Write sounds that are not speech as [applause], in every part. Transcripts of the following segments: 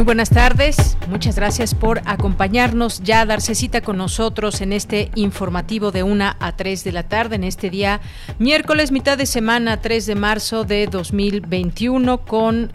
Muy buenas tardes, muchas gracias por acompañarnos, ya darse cita con nosotros en este informativo de 1 a 3 de la tarde, en este día miércoles, mitad de semana, 3 de marzo de 2021, con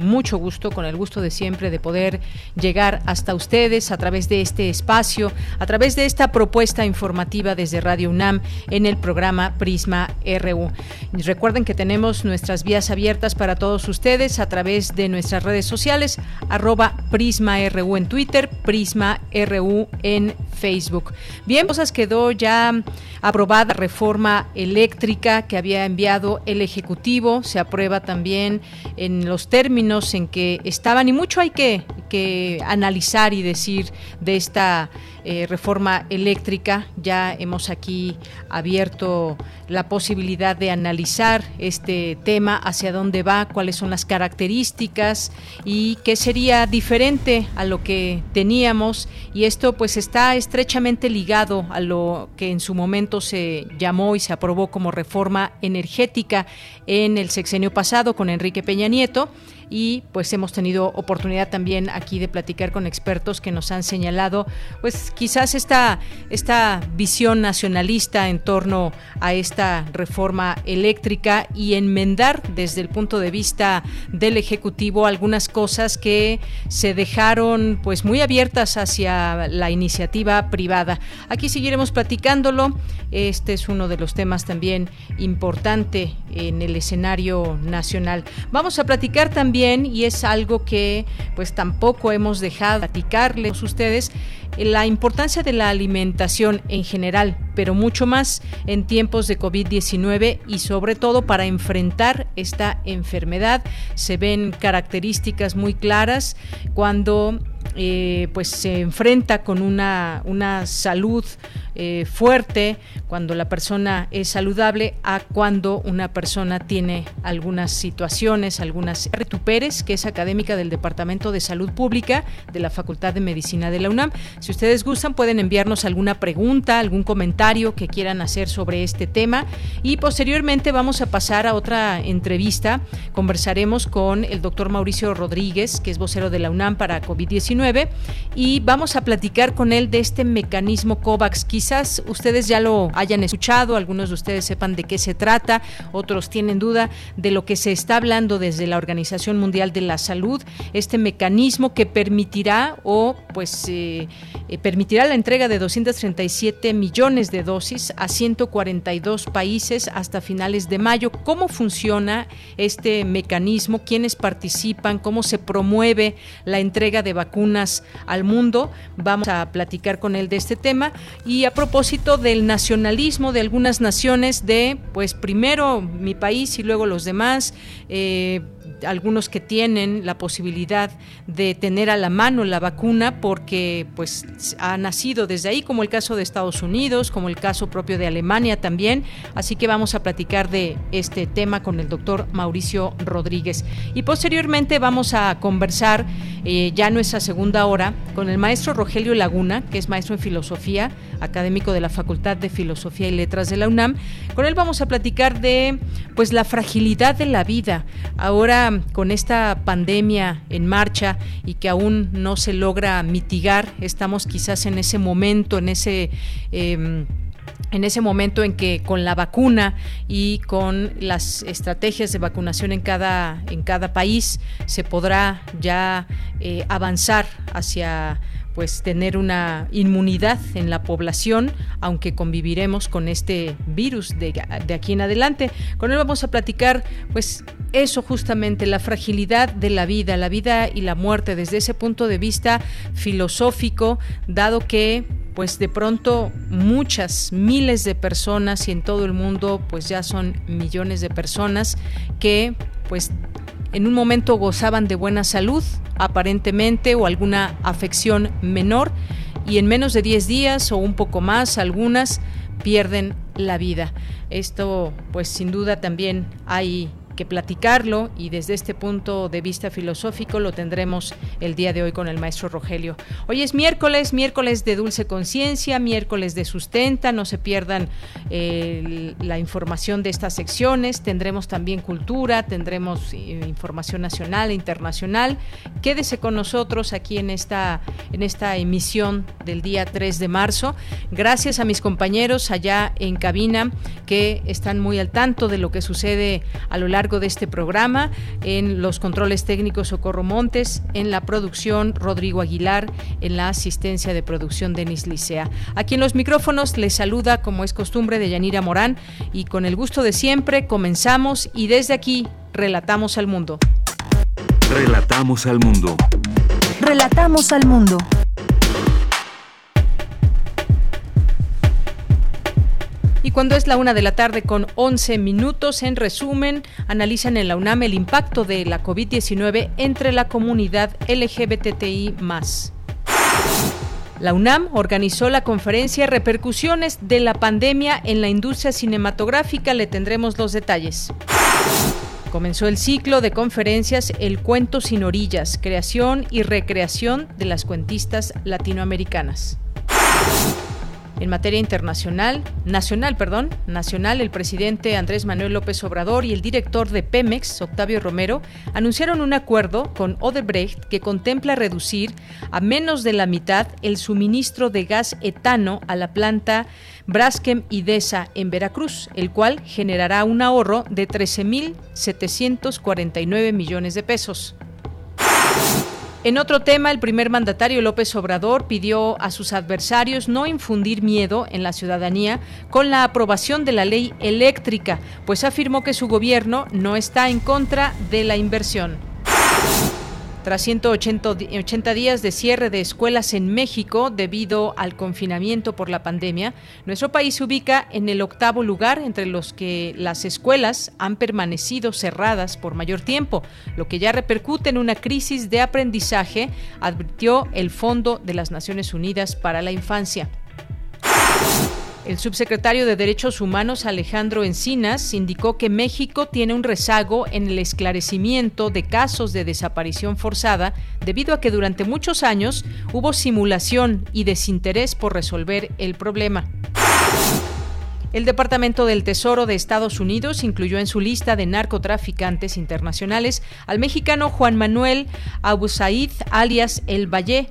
mucho gusto, con el gusto de siempre de poder llegar hasta ustedes a través de este espacio, a través de esta propuesta informativa desde Radio UNAM en el programa Prisma RU. recuerden que tenemos nuestras vías abiertas para todos ustedes a través de nuestras redes sociales, arroba Prisma RU en Twitter, Prisma RU en Facebook. Bien, cosas quedó ya aprobada reforma eléctrica que había enviado el Ejecutivo, se aprueba también en los términos en que estaban y mucho hay que, que analizar y decir de esta eh, reforma eléctrica. Ya hemos aquí abierto la posibilidad de analizar este tema, hacia dónde va, cuáles son las características y qué sería diferente a lo que teníamos. Y esto pues está estrechamente ligado a lo que en su momento se llamó y se aprobó como reforma energética en el sexenio pasado con Enrique Peña Nieto y pues hemos tenido oportunidad también aquí de platicar con expertos que nos han señalado pues quizás esta, esta visión nacionalista en torno a esta reforma eléctrica y enmendar desde el punto de vista del Ejecutivo algunas cosas que se dejaron pues muy abiertas hacia la iniciativa privada. Aquí seguiremos platicándolo. Este es uno de los temas también importante en el escenario nacional. Vamos a platicar también y es algo que pues tampoco hemos dejado de platicarles a ustedes la importancia de la alimentación en general, pero mucho más en tiempos de COVID-19 y sobre todo para enfrentar esta enfermedad. Se ven características muy claras cuando eh, pues se enfrenta con una, una salud eh, fuerte, cuando la persona es saludable, a cuando una persona tiene algunas situaciones, algunas retuperes, que es académica del Departamento de Salud Pública de la Facultad de Medicina de la UNAM. Si ustedes gustan, pueden enviarnos alguna pregunta, algún comentario que quieran hacer sobre este tema y posteriormente vamos a pasar a otra entrevista. Conversaremos con el doctor Mauricio Rodríguez, que es vocero de la UNAM para COVID-19 y vamos a platicar con él de este mecanismo COVAX. Quizás ustedes ya lo hayan escuchado, algunos de ustedes sepan de qué se trata, otros tienen duda de lo que se está hablando desde la Organización Mundial de la Salud, este mecanismo que permitirá o pues eh, eh, permitirá la entrega de 237 millones de dosis a 142 países hasta finales de mayo. ¿Cómo funciona este mecanismo? ¿Quiénes participan? ¿Cómo se promueve la entrega de vacunas? Al mundo. Vamos a platicar con él de este tema. Y a propósito del nacionalismo de algunas naciones, de pues primero mi país y luego los demás, eh, algunos que tienen la posibilidad de tener a la mano la vacuna porque pues ha nacido desde ahí, como el caso de Estados Unidos, como el caso propio de Alemania también. Así que vamos a platicar de este tema con el doctor Mauricio Rodríguez. Y posteriormente vamos a conversar eh, ya nuestra segunda hora con el maestro Rogelio Laguna, que es maestro en filosofía, académico de la Facultad de Filosofía y Letras de la UNAM. Con él vamos a platicar de pues la fragilidad de la vida. Ahora con esta pandemia en marcha y que aún no se logra mitigar, estamos quizás en ese momento, en ese... Em, en ese momento en que con la vacuna y con las estrategias de vacunación en cada, en cada país se podrá ya eh, avanzar hacia pues tener una inmunidad en la población, aunque conviviremos con este virus de, de aquí en adelante. Con él vamos a platicar pues eso justamente, la fragilidad de la vida, la vida y la muerte desde ese punto de vista filosófico, dado que pues de pronto muchas miles de personas y en todo el mundo pues ya son millones de personas que pues en un momento gozaban de buena salud aparentemente o alguna afección menor y en menos de 10 días o un poco más algunas pierden la vida. Esto pues sin duda también hay platicarlo y desde este punto de vista filosófico lo tendremos el día de hoy con el maestro Rogelio. Hoy es miércoles, miércoles de dulce conciencia, miércoles de sustenta, no se pierdan eh, la información de estas secciones, tendremos también cultura, tendremos eh, información nacional e internacional. Quédese con nosotros aquí en esta, en esta emisión del día 3 de marzo. Gracias a mis compañeros allá en cabina que están muy al tanto de lo que sucede a lo largo de este programa. En los controles técnicos Socorro Montes, en la producción Rodrigo Aguilar, en la asistencia de producción Denis Licea. Aquí en los micrófonos les saluda, como es costumbre, de Yanira Morán y con el gusto de siempre comenzamos y desde aquí relatamos al mundo. Relatamos al mundo. Relatamos al mundo. Y cuando es la una de la tarde con 11 minutos, en resumen, analizan en la UNAM el impacto de la COVID-19 entre la comunidad LGBTI. La UNAM organizó la conferencia Repercusiones de la pandemia en la industria cinematográfica. Le tendremos los detalles. Comenzó el ciclo de conferencias El cuento sin orillas, creación y recreación de las cuentistas latinoamericanas. En materia internacional, nacional, perdón, nacional, el presidente Andrés Manuel López Obrador y el director de Pemex, Octavio Romero, anunciaron un acuerdo con Odebrecht que contempla reducir a menos de la mitad el suministro de gas etano a la planta Braskem Idesa en Veracruz, el cual generará un ahorro de 13.749 millones de pesos. En otro tema, el primer mandatario López Obrador pidió a sus adversarios no infundir miedo en la ciudadanía con la aprobación de la ley eléctrica, pues afirmó que su gobierno no está en contra de la inversión. Tras 180 días de cierre de escuelas en México debido al confinamiento por la pandemia, nuestro país se ubica en el octavo lugar entre los que las escuelas han permanecido cerradas por mayor tiempo, lo que ya repercute en una crisis de aprendizaje, advirtió el Fondo de las Naciones Unidas para la Infancia. El subsecretario de Derechos Humanos Alejandro Encinas indicó que México tiene un rezago en el esclarecimiento de casos de desaparición forzada debido a que durante muchos años hubo simulación y desinterés por resolver el problema. El Departamento del Tesoro de Estados Unidos incluyó en su lista de narcotraficantes internacionales al mexicano Juan Manuel Abusaid alias El Valle,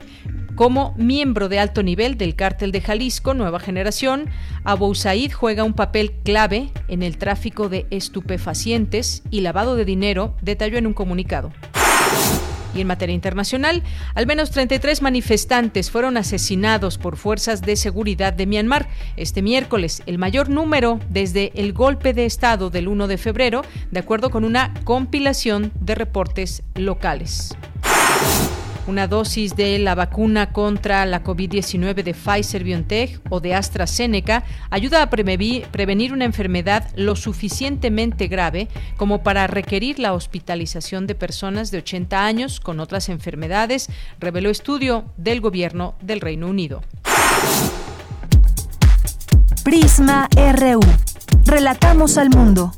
como miembro de alto nivel del cártel de Jalisco Nueva Generación, Abu Said juega un papel clave en el tráfico de estupefacientes y lavado de dinero, detalló en un comunicado. Y en materia internacional, al menos 33 manifestantes fueron asesinados por fuerzas de seguridad de Myanmar este miércoles, el mayor número desde el golpe de Estado del 1 de febrero, de acuerdo con una compilación de reportes locales. Una dosis de la vacuna contra la COVID-19 de Pfizer BioNTech o de AstraZeneca ayuda a prevenir una enfermedad lo suficientemente grave como para requerir la hospitalización de personas de 80 años con otras enfermedades, reveló estudio del gobierno del Reino Unido. Prisma RU. Relatamos al mundo.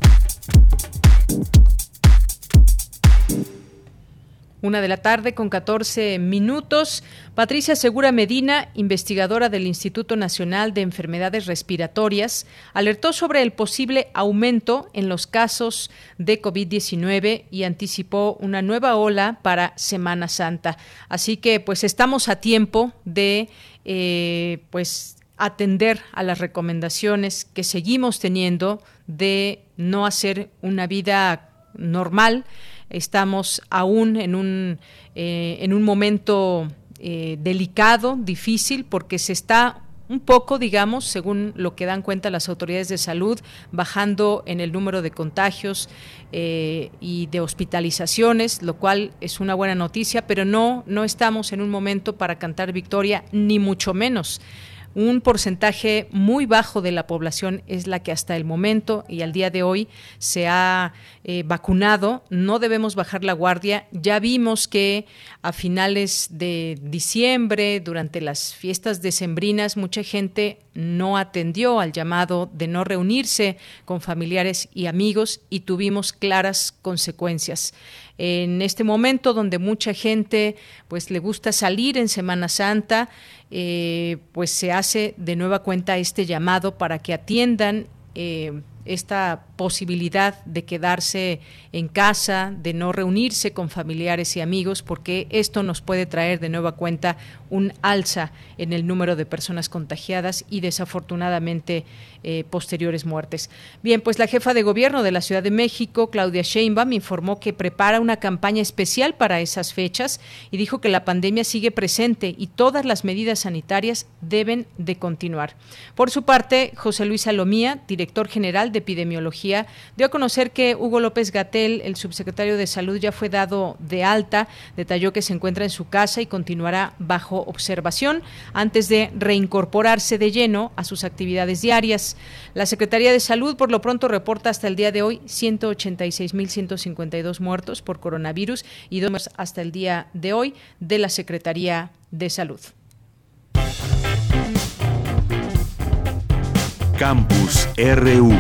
Una de la tarde con 14 minutos. Patricia Segura Medina, investigadora del Instituto Nacional de Enfermedades Respiratorias, alertó sobre el posible aumento en los casos de COVID-19 y anticipó una nueva ola para Semana Santa. Así que pues estamos a tiempo de eh, pues atender a las recomendaciones que seguimos teniendo de no hacer una vida normal Estamos aún en un, eh, en un momento eh, delicado, difícil, porque se está un poco, digamos, según lo que dan cuenta las autoridades de salud, bajando en el número de contagios eh, y de hospitalizaciones, lo cual es una buena noticia, pero no, no estamos en un momento para cantar victoria, ni mucho menos. Un porcentaje muy bajo de la población es la que hasta el momento y al día de hoy se ha eh, vacunado. No debemos bajar la guardia. Ya vimos que a finales de diciembre, durante las fiestas decembrinas, mucha gente no atendió al llamado de no reunirse con familiares y amigos y tuvimos claras consecuencias en este momento donde mucha gente pues le gusta salir en Semana Santa, eh, pues se hace de nueva cuenta este llamado para que atiendan eh, esta posibilidad de quedarse en casa, de no reunirse con familiares y amigos, porque esto nos puede traer de nueva cuenta un alza en el número de personas contagiadas y desafortunadamente eh, posteriores muertes. Bien, pues la jefa de gobierno de la Ciudad de México, Claudia Sheinbaum, informó que prepara una campaña especial para esas fechas y dijo que la pandemia sigue presente y todas las medidas sanitarias deben de continuar. Por su parte, José Luis Salomía, director general de Epidemiología, dio a conocer que Hugo López Gatel, el subsecretario de Salud, ya fue dado de alta. Detalló que se encuentra en su casa y continuará bajo observación antes de reincorporarse de lleno a sus actividades diarias. La Secretaría de Salud, por lo pronto, reporta hasta el día de hoy 186.152 muertos por coronavirus y dos hasta el día de hoy de la Secretaría de Salud. Campus RU.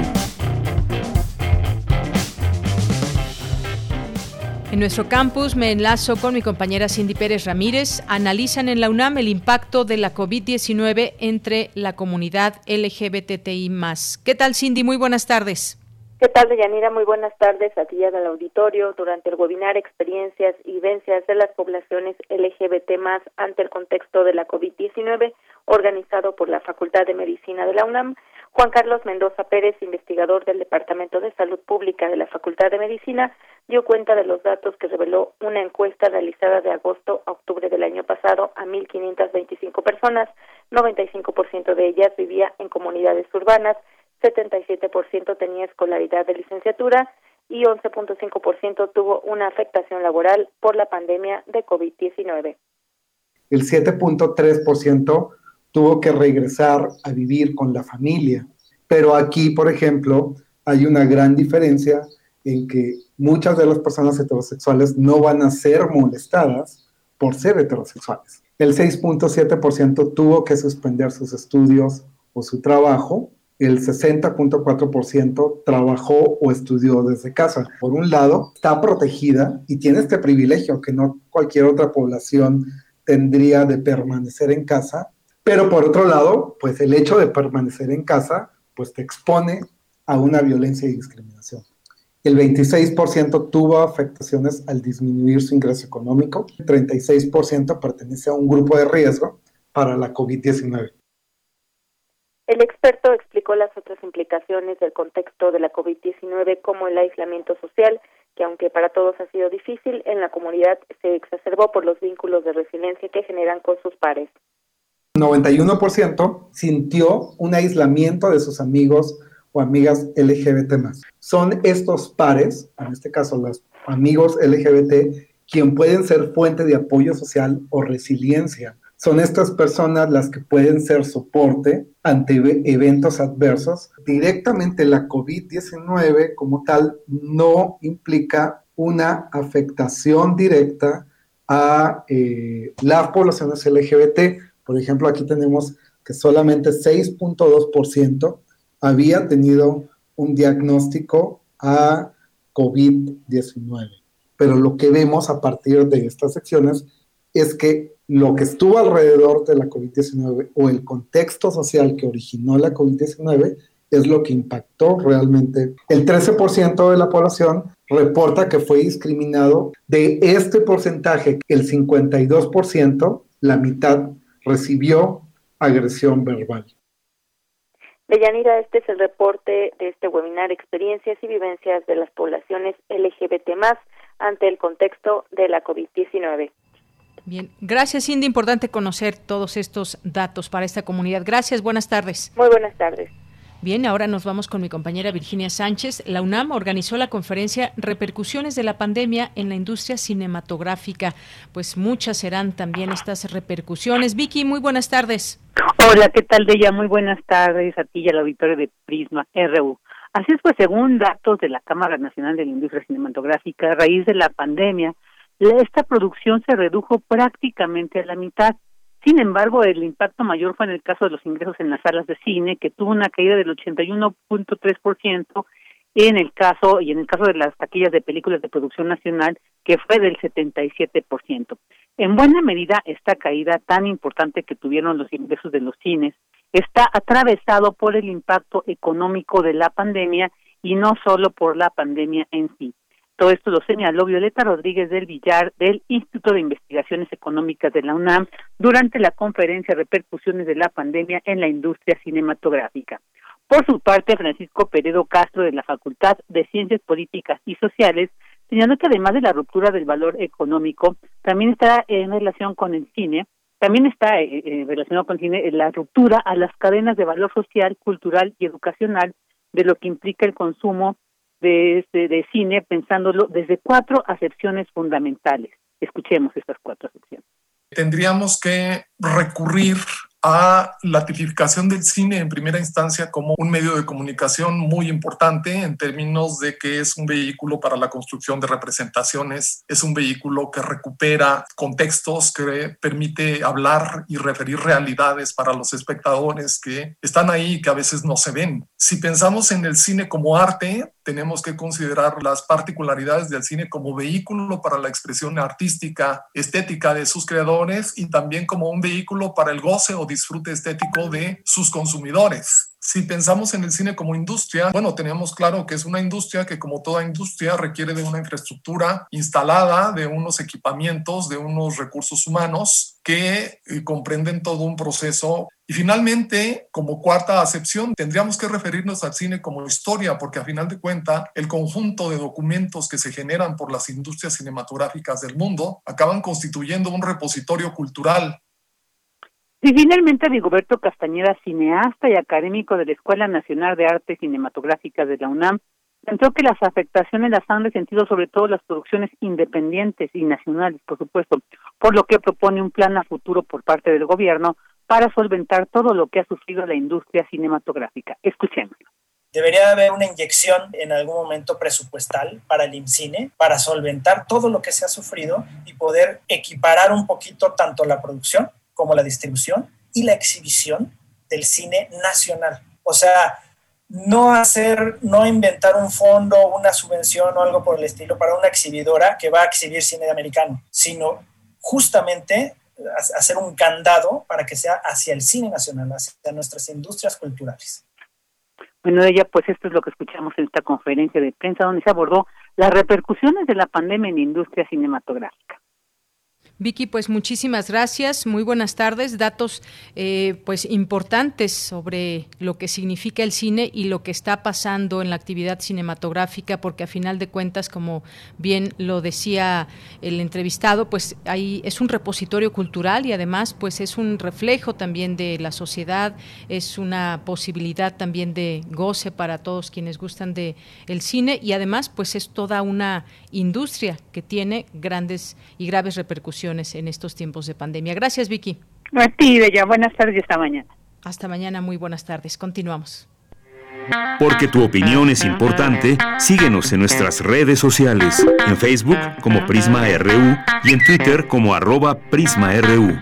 En nuestro campus me enlazo con mi compañera Cindy Pérez Ramírez. Analizan en la UNAM el impacto de la COVID-19 entre la comunidad LGBTI. ¿Qué tal, Cindy? Muy buenas tardes. ¿Qué tal, Deyanira? Muy buenas tardes a ti y al auditorio. Durante el webinar Experiencias y Vivencias de las Poblaciones LGBT ante el contexto de la COVID-19, organizado por la Facultad de Medicina de la UNAM, Juan Carlos Mendoza Pérez, investigador del Departamento de Salud Pública de la Facultad de Medicina, dio cuenta de los datos que reveló una encuesta realizada de agosto a octubre del año pasado a 1.525 personas. 95% de ellas vivía en comunidades urbanas, 77% tenía escolaridad de licenciatura y 11.5% tuvo una afectación laboral por la pandemia de COVID-19. El 7.3% tuvo que regresar a vivir con la familia. Pero aquí, por ejemplo, hay una gran diferencia en que muchas de las personas heterosexuales no van a ser molestadas por ser heterosexuales. El 6.7% tuvo que suspender sus estudios o su trabajo. El 60.4% trabajó o estudió desde casa. Por un lado, está protegida y tiene este privilegio que no cualquier otra población tendría de permanecer en casa pero por otro lado, pues el hecho de permanecer en casa, pues te expone a una violencia y discriminación. El 26% tuvo afectaciones al disminuir su ingreso económico, el 36% pertenece a un grupo de riesgo para la COVID-19. El experto explicó las otras implicaciones del contexto de la COVID-19 como el aislamiento social, que aunque para todos ha sido difícil, en la comunidad se exacerbó por los vínculos de resiliencia que generan con sus pares. 91% sintió un aislamiento de sus amigos o amigas LGBT Son estos pares, en este caso los amigos LGBT, quien pueden ser fuente de apoyo social o resiliencia. Son estas personas las que pueden ser soporte ante eventos adversos. Directamente la COVID-19 como tal no implica una afectación directa a eh, las poblaciones LGBT, por ejemplo, aquí tenemos que solamente 6.2% había tenido un diagnóstico a COVID-19. Pero lo que vemos a partir de estas secciones es que lo que estuvo alrededor de la COVID-19 o el contexto social que originó la COVID-19 es lo que impactó realmente. El 13% de la población reporta que fue discriminado. De este porcentaje, el 52%, la mitad recibió agresión verbal. Deyanira, este es el reporte de este webinar Experiencias y Vivencias de las Poblaciones LGBT ante el contexto de la COVID-19. Bien, gracias Cindy, importante conocer todos estos datos para esta comunidad. Gracias, buenas tardes. Muy buenas tardes. Bien, ahora nos vamos con mi compañera Virginia Sánchez. La UNAM organizó la conferencia Repercusiones de la pandemia en la industria cinematográfica. Pues muchas serán también estas repercusiones. Vicky, muy buenas tardes. Hola, ¿qué tal, Deya? Muy buenas tardes a ti y al auditorio de Prisma RU. Así es, pues según datos de la Cámara Nacional de la Industria Cinematográfica, a raíz de la pandemia, esta producción se redujo prácticamente a la mitad. Sin embargo, el impacto mayor fue en el caso de los ingresos en las salas de cine, que tuvo una caída del 81.3%, en el caso y en el caso de las taquillas de películas de producción nacional, que fue del 77%. En buena medida, esta caída tan importante que tuvieron los ingresos de los cines está atravesado por el impacto económico de la pandemia y no solo por la pandemia en sí. Todo esto lo señaló Violeta Rodríguez del Villar del Instituto de Investigaciones Económicas de la UNAM durante la conferencia Repercusiones de la Pandemia en la Industria Cinematográfica. Por su parte, Francisco Peredo Castro de la Facultad de Ciencias Políticas y Sociales señaló que además de la ruptura del valor económico, también está en relación con el cine, también está eh, eh, relacionado con el cine la ruptura a las cadenas de valor social, cultural y educacional de lo que implica el consumo de, este, de cine pensándolo desde cuatro acepciones fundamentales. Escuchemos estas cuatro acepciones. Tendríamos que recurrir a la tipificación del cine en primera instancia como un medio de comunicación muy importante en términos de que es un vehículo para la construcción de representaciones, es un vehículo que recupera contextos, que permite hablar y referir realidades para los espectadores que están ahí y que a veces no se ven. Si pensamos en el cine como arte, tenemos que considerar las particularidades del cine como vehículo para la expresión artística, estética de sus creadores y también como un vehículo para el goce o disfrute estético de sus consumidores. Si pensamos en el cine como industria, bueno, tenemos claro que es una industria que como toda industria requiere de una infraestructura instalada, de unos equipamientos, de unos recursos humanos que eh, comprenden todo un proceso. Y finalmente, como cuarta acepción, tendríamos que referirnos al cine como historia, porque a final de cuentas, el conjunto de documentos que se generan por las industrias cinematográficas del mundo acaban constituyendo un repositorio cultural y finalmente Rigoberto Castañeda, cineasta y académico de la Escuela Nacional de Artes Cinematográficas de la UNAM, pensó que las afectaciones las han resentido sobre todo las producciones independientes y nacionales, por supuesto, por lo que propone un plan a futuro por parte del gobierno para solventar todo lo que ha sufrido la industria cinematográfica. Escuchemos. Debería haber una inyección en algún momento presupuestal para el IMCINE para solventar todo lo que se ha sufrido y poder equiparar un poquito tanto la producción como la distribución y la exhibición del cine nacional. O sea, no hacer, no inventar un fondo, una subvención o algo por el estilo para una exhibidora que va a exhibir cine americano, sino justamente hacer un candado para que sea hacia el cine nacional, hacia nuestras industrias culturales. Bueno, ella, pues esto es lo que escuchamos en esta conferencia de prensa donde se abordó las repercusiones de la pandemia en la industria cinematográfica. Vicky, pues muchísimas gracias, muy buenas tardes, datos eh, pues importantes sobre lo que significa el cine y lo que está pasando en la actividad cinematográfica, porque a final de cuentas, como bien lo decía el entrevistado, pues ahí es un repositorio cultural y además pues es un reflejo también de la sociedad, es una posibilidad también de goce para todos quienes gustan de el cine y además pues es toda una industria que tiene grandes y graves repercusiones en estos tiempos de pandemia. Gracias, Vicky. A ti, Bella. Buenas tardes y hasta mañana. Hasta mañana, muy buenas tardes. Continuamos. Porque tu opinión es importante, síguenos en nuestras redes sociales, en Facebook como Prisma RU y en Twitter como arroba PrismaRU.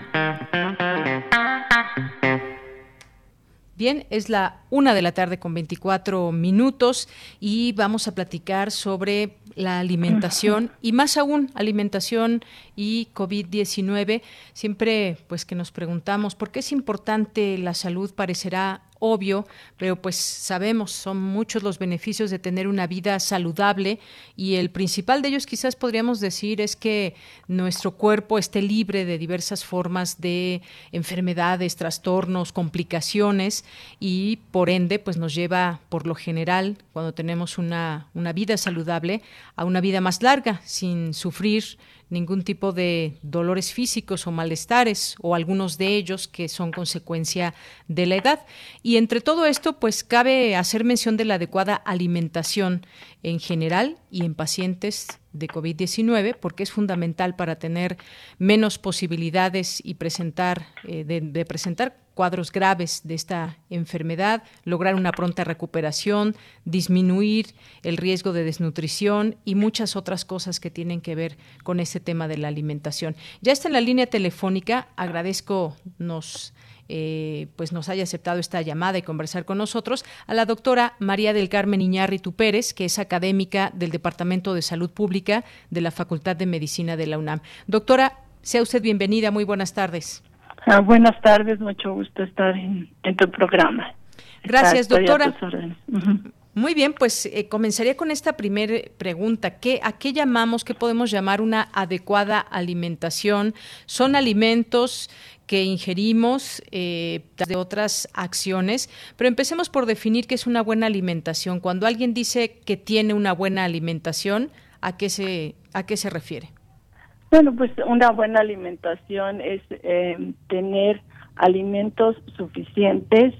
Bien, es la una de la tarde con 24 minutos y vamos a platicar sobre la alimentación y más aún alimentación y COVID-19. Siempre pues que nos preguntamos por qué es importante la salud parecerá obvio, pero pues sabemos, son muchos los beneficios de tener una vida saludable y el principal de ellos quizás podríamos decir es que nuestro cuerpo esté libre de diversas formas de enfermedades, trastornos, complicaciones y por ende pues nos lleva por lo general cuando tenemos una, una vida saludable a una vida más larga sin sufrir ningún tipo de dolores físicos o malestares o algunos de ellos que son consecuencia de la edad. Y entre todo esto, pues cabe hacer mención de la adecuada alimentación en general y en pacientes de COVID-19 porque es fundamental para tener menos posibilidades y presentar eh, de presentar cuadros graves de esta enfermedad, lograr una pronta recuperación, disminuir el riesgo de desnutrición y muchas otras cosas que tienen que ver con este tema de la alimentación. Ya está en la línea telefónica, agradezco nos eh, pues nos haya aceptado esta llamada y conversar con nosotros, a la doctora María del Carmen Iñárritu Pérez, que es académica del Departamento de Salud Pública de la Facultad de Medicina de la UNAM. Doctora, sea usted bienvenida, muy buenas tardes. Ah, buenas tardes, mucho gusto estar en, tu programa. Gracias, doctora. Muy bien, pues eh, comenzaría con esta primera pregunta. ¿Qué, ¿A qué llamamos, qué podemos llamar una adecuada alimentación? ¿Son alimentos que ingerimos eh, de otras acciones? Pero empecemos por definir qué es una buena alimentación. Cuando alguien dice que tiene una buena alimentación, ¿a qué se, a qué se refiere? Bueno, pues una buena alimentación es eh, tener alimentos suficientes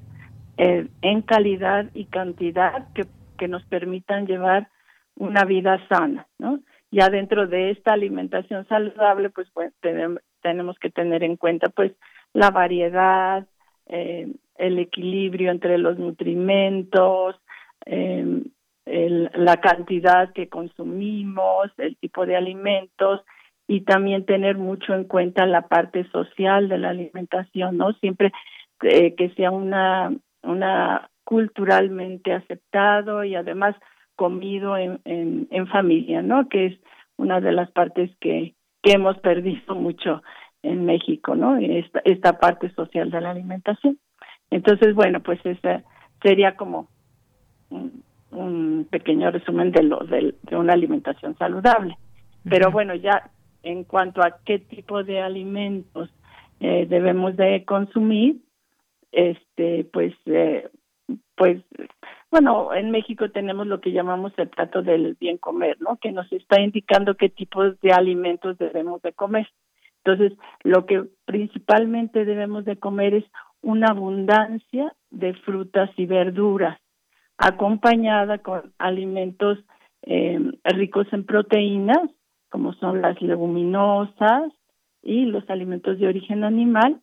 eh, en calidad y cantidad que, que nos permitan llevar una vida sana, ¿no? Ya dentro de esta alimentación saludable, pues, pues tenemos, que tener en cuenta, pues, la variedad, eh, el equilibrio entre los nutrimentos, eh, la cantidad que consumimos, el tipo de alimentos y también tener mucho en cuenta la parte social de la alimentación, ¿no? Siempre eh, que sea una, una culturalmente aceptado y además comido en, en, familia, ¿no? Que es una de las partes que, que hemos perdido mucho en México, ¿no? Esta, esta parte social de la alimentación. Entonces, bueno, pues esa sería como un, un pequeño resumen de lo de, de una alimentación saludable. Pero bueno, ya en cuanto a qué tipo de alimentos eh, debemos de consumir, este, pues, eh, pues, bueno, en México tenemos lo que llamamos el plato del bien comer, ¿no? Que nos está indicando qué tipos de alimentos debemos de comer. Entonces, lo que principalmente debemos de comer es una abundancia de frutas y verduras, acompañada con alimentos eh, ricos en proteínas, como son las leguminosas y los alimentos de origen animal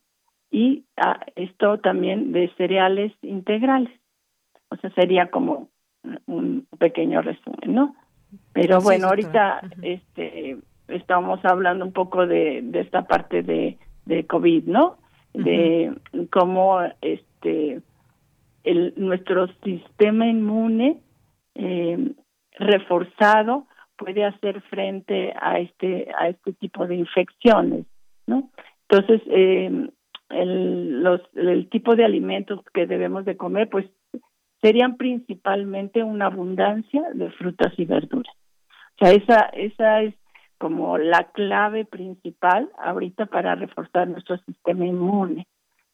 y ah, esto también de cereales integrales. O sea, sería como un pequeño resumen, ¿no? Pero bueno, ahorita este estamos hablando un poco de, de esta parte de, de COVID, ¿no? De cómo este el, nuestro sistema inmune eh, reforzado puede hacer frente a este a este tipo de infecciones, ¿no? Entonces, eh, el, los, el tipo de alimentos que debemos de comer, pues serían principalmente una abundancia de frutas y verduras. O sea, esa, esa es como la clave principal ahorita para reforzar nuestro sistema inmune.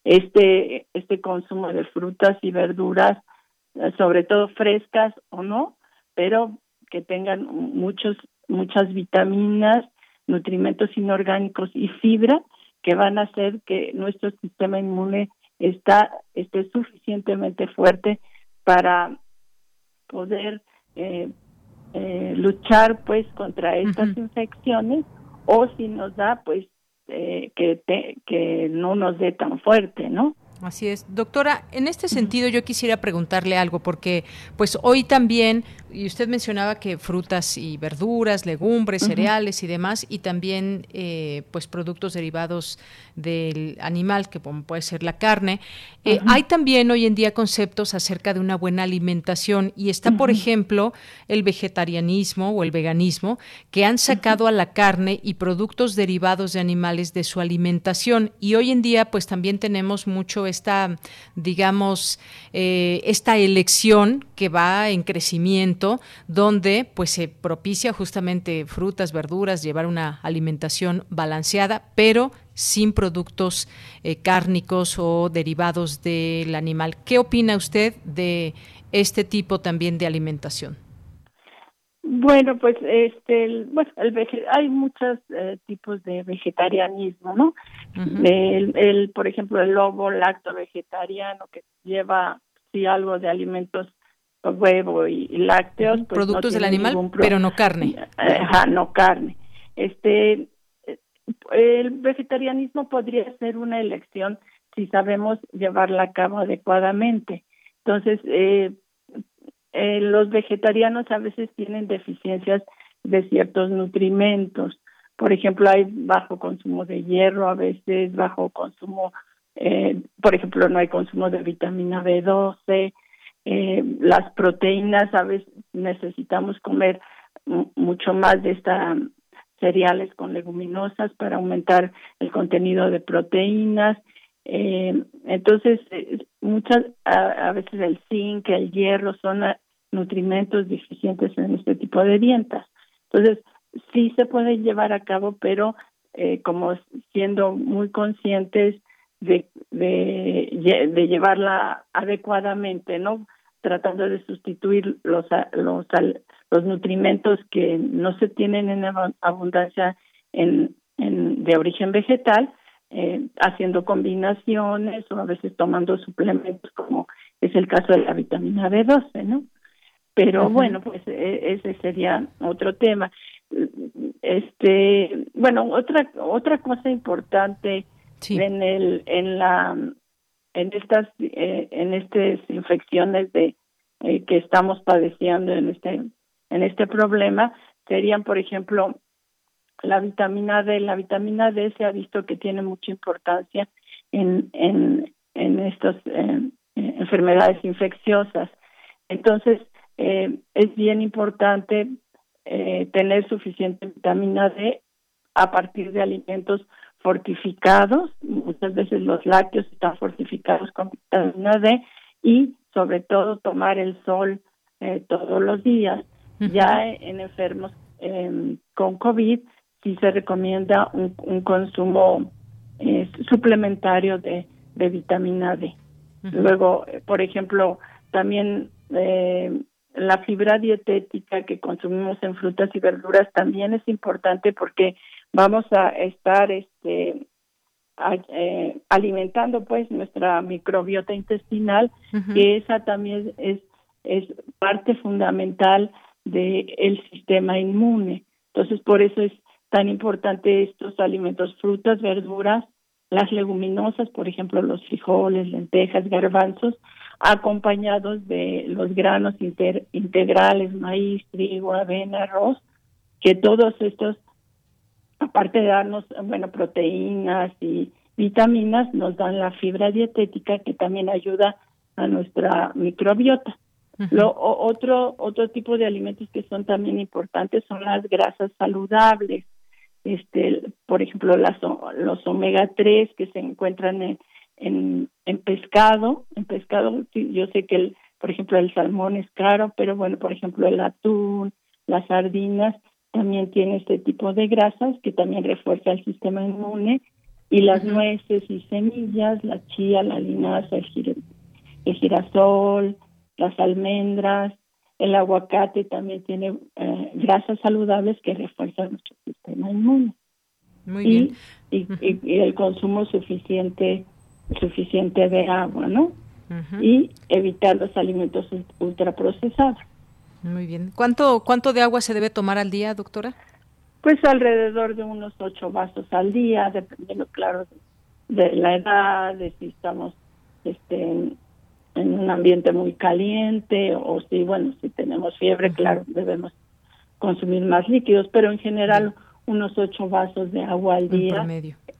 Este, este consumo de frutas y verduras, sobre todo frescas o no, pero que tengan muchos, muchas vitaminas, nutrimentos inorgánicos y fibra que van a hacer que nuestro sistema inmune está, esté suficientemente fuerte para poder eh, eh, luchar pues contra estas infecciones o si nos da pues eh, que, que no nos dé tan fuerte, ¿no? Así es. Doctora, en este sentido yo quisiera preguntarle algo, porque pues hoy también, y usted mencionaba que frutas y verduras, legumbres, cereales y demás, y también eh, pues productos derivados del animal, que puede ser la carne. Eh, hay también hoy en día conceptos acerca de una buena alimentación, y está, por ejemplo, el vegetarianismo o el veganismo, que han sacado a la carne y productos derivados de animales de su alimentación. Y hoy en día pues también tenemos mucho esta, digamos, eh, esta elección que va en crecimiento, donde pues se propicia justamente frutas, verduras, llevar una alimentación balanceada, pero sin productos eh, cárnicos o derivados del animal. ¿Qué opina usted de este tipo también de alimentación? Bueno, pues este, bueno, el hay muchos eh, tipos de vegetarianismo, ¿no? el, el, por ejemplo, el lobo lacto vegetariano que lleva sí algo de alimentos huevo y, lácteos, pues productos del animal, pero no carne. Ajá, no carne. Este, el vegetarianismo podría ser una elección si sabemos llevarla a cabo adecuadamente. Entonces, eh, eh, los vegetarianos a veces tienen deficiencias de ciertos nutrimentos. Por ejemplo, hay bajo consumo de hierro, a veces bajo consumo, eh, por ejemplo, no hay consumo de vitamina B12, eh, las proteínas, a veces necesitamos comer mucho más de estas cereales con leguminosas para aumentar el contenido de proteínas. Eh, entonces, muchas, a, a, veces el zinc, el hierro son nutrimentos deficientes en este tipo de dietas. Entonces, sí se puede llevar a cabo, pero eh, como siendo muy conscientes de, de, de, llevarla adecuadamente, ¿no? Tratando de sustituir los, los, los nutrimentos que no se tienen en abundancia en, en de origen vegetal, eh, haciendo combinaciones o a veces tomando suplementos como es el caso de la vitamina B12, ¿no? Pero bueno, pues e, ese sería otro tema. Este, bueno, otra otra cosa importante en el en la en estas eh, en estas infecciones de eh, que estamos padeciendo en este en este problema serían, por ejemplo, la vitamina D. La vitamina D se ha visto que tiene mucha importancia en en en estas eh, enfermedades infecciosas. Entonces, es bien importante tener suficiente vitamina D a partir de alimentos fortificados, muchas veces los lácteos están fortificados con vitamina D y sobre todo tomar el sol eh, todos los días. Ya en enfermos em, con COVID sí se recomienda un, un consumo suplementario de, de vitamina D. Luego, por ejemplo, también eh, la fibra dietética que consumimos en frutas y verduras también es importante porque vamos a estar este eh, alimentando pues nuestra microbiota intestinal que esa también es es parte fundamental del el sistema inmune. Entonces por eso es tan importante estos alimentos frutas verduras las leguminosas por ejemplo los frijoles lentejas garbanzos acompañados de los granos integrales, maíz, trigo, avena, arroz, que todos estos, aparte de darnos, bueno, proteínas y vitaminas, nos dan la fibra dietética que también ayuda a nuestra microbiota. Lo, otro, otro tipo de alimentos que son también importantes son las grasas saludables, este, por ejemplo, las, los omega 3 que se encuentran en, en, en pescado, en pescado, yo sé que el, por ejemplo el salmón es caro, pero bueno, por ejemplo el atún, las sardinas también tiene este tipo de grasas que también refuerza el sistema inmune y las nueces y semillas, la chía, la linaza, el, el girasol, las almendras, el aguacate también tiene eh, grasas saludables que refuerzan nuestro sistema inmune. Muy bien. Y, y, el consumo suficiente suficiente de agua, ¿no? Y evitar los alimentos ultraprocesados. Muy bien. ¿Cuánto, ¿Cuánto de agua se debe tomar al día, doctora? Pues alrededor de unos ocho vasos al día, dependiendo, claro, de la edad, de si estamos este, en, un ambiente muy caliente o si, bueno, si tenemos fiebre, claro, debemos consumir más líquidos, pero en general unos ocho vasos de agua al día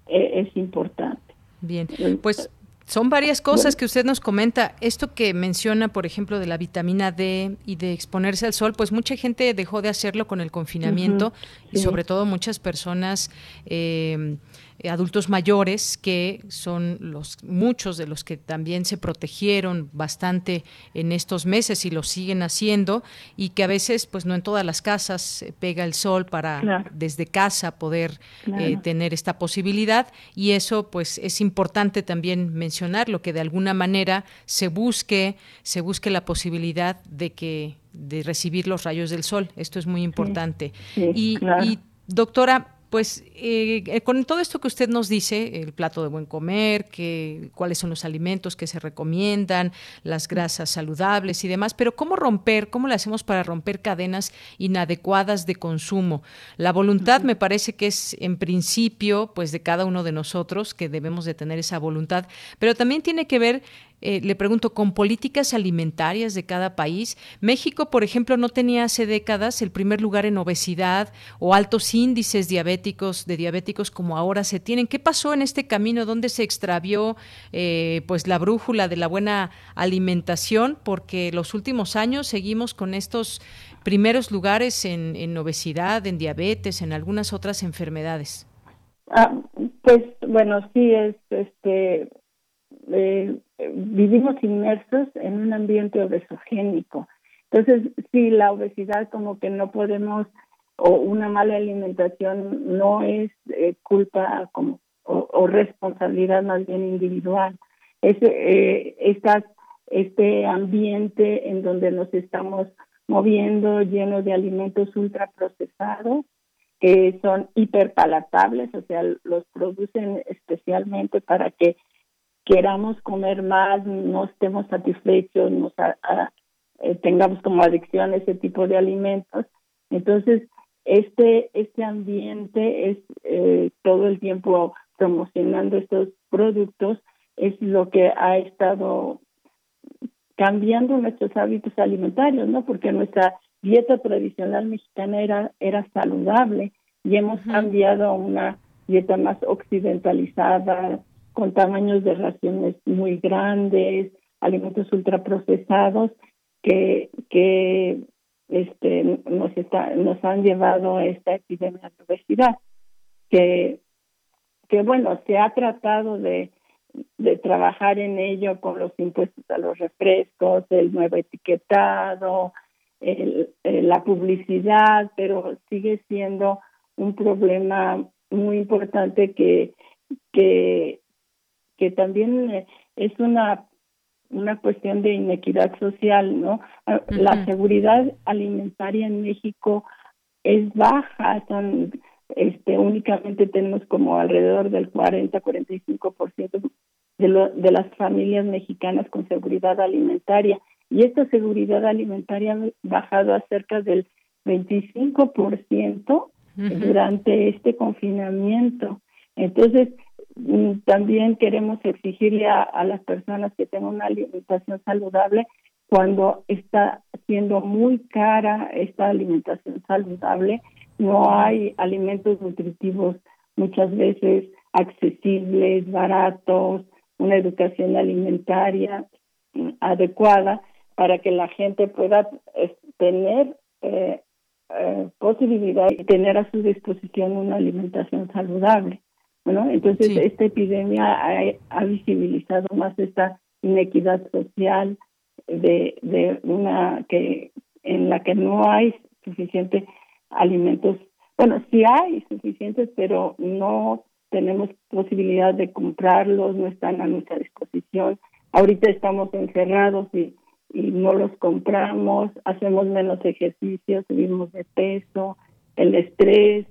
e, es importante. Bien, pues son varias cosas que usted nos comenta. Esto que menciona, por ejemplo, de la vitamina D y de exponerse al sol, pues mucha gente dejó de hacerlo con el confinamiento y sobre todo muchas personas eh, eh, adultos mayores que son los muchos de los que también se protegieron bastante en estos meses y lo siguen haciendo y que a veces pues no en todas las casas pega el sol para desde casa poder eh, tener esta posibilidad. Y eso pues es importante también mencionar lo que de alguna manera se busque se busque la posibilidad de que de recibir los rayos del sol. Esto es muy importante. Y, y doctora pues eh, con todo esto que usted nos dice, el plato de buen comer, que, cuáles son los alimentos que se recomiendan, las grasas saludables y demás, pero ¿cómo romper, cómo le hacemos para romper cadenas inadecuadas de consumo? La voluntad me parece que es en principio pues de cada uno de nosotros que debemos de tener esa voluntad, pero también tiene que ver eh, le pregunto, con políticas alimentarias de cada país. México, por ejemplo, no tenía hace décadas el primer lugar en obesidad o altos índices diabéticos de diabéticos como ahora se tienen. ¿Qué pasó en este camino? ¿Dónde se extravió eh, pues la brújula de la buena alimentación? Porque los últimos años seguimos con estos primeros lugares en, obesidad, en diabetes, en algunas otras enfermedades. Ah, pues bueno, sí es este eh, vivimos inmersos en un ambiente obesogénico. Entonces, si la obesidad como que no podemos, o una mala alimentación no es eh, culpa como, o, responsabilidad más bien individual. Es, eh, este ambiente en donde nos estamos moviendo lleno de alimentos ultraprocesados que son hiperpalatables, o sea, los producen especialmente para que queramos comer más, no estemos satisfechos, nos eh, tengamos como adicción a ese tipo de alimentos. Entonces, este, este ambiente es eh, todo el tiempo promocionando estos productos, es lo que ha estado cambiando nuestros hábitos alimentarios, ¿no? Porque nuestra dieta tradicional mexicana era, era saludable y hemos cambiado a una dieta más occidentalizada, con tamaños de raciones muy grandes, alimentos ultraprocesados que, que este, nos, está, nos han llevado a esta epidemia de obesidad, que, que bueno, se ha tratado de, de trabajar en ello con los impuestos a los refrescos, el nuevo etiquetado, el, la publicidad, pero sigue siendo un problema muy importante que, que que también eh, es una una cuestión de inequidad social, ¿no? Ah, la seguridad alimentaria en México es baja, son este únicamente tenemos como alrededor del 40-45% de lo, de las familias mexicanas con seguridad alimentaria y esta seguridad alimentaria ha bajado a cerca del 25% durante este confinamiento. Entonces, también queremos exigirle a, las personas que tengan una alimentación saludable cuando está siendo muy cara esta alimentación saludable, no hay alimentos nutritivos muchas veces accesibles, baratos, una educación alimentaria mm, adecuada para que la gente pueda eh, tener eh, eh, posibilidad de tener a su disposición una alimentación saludable. Bueno, entonces esta epidemia ha, visibilizado más esta inequidad social de, de una que en la que no hay suficientes alimentos. Bueno, sí hay suficientes, pero no tenemos posibilidad de comprarlos, no están a nuestra disposición. Ahorita estamos encerrados y, y no los compramos, hacemos menos ejercicios, subimos de peso, el estrés,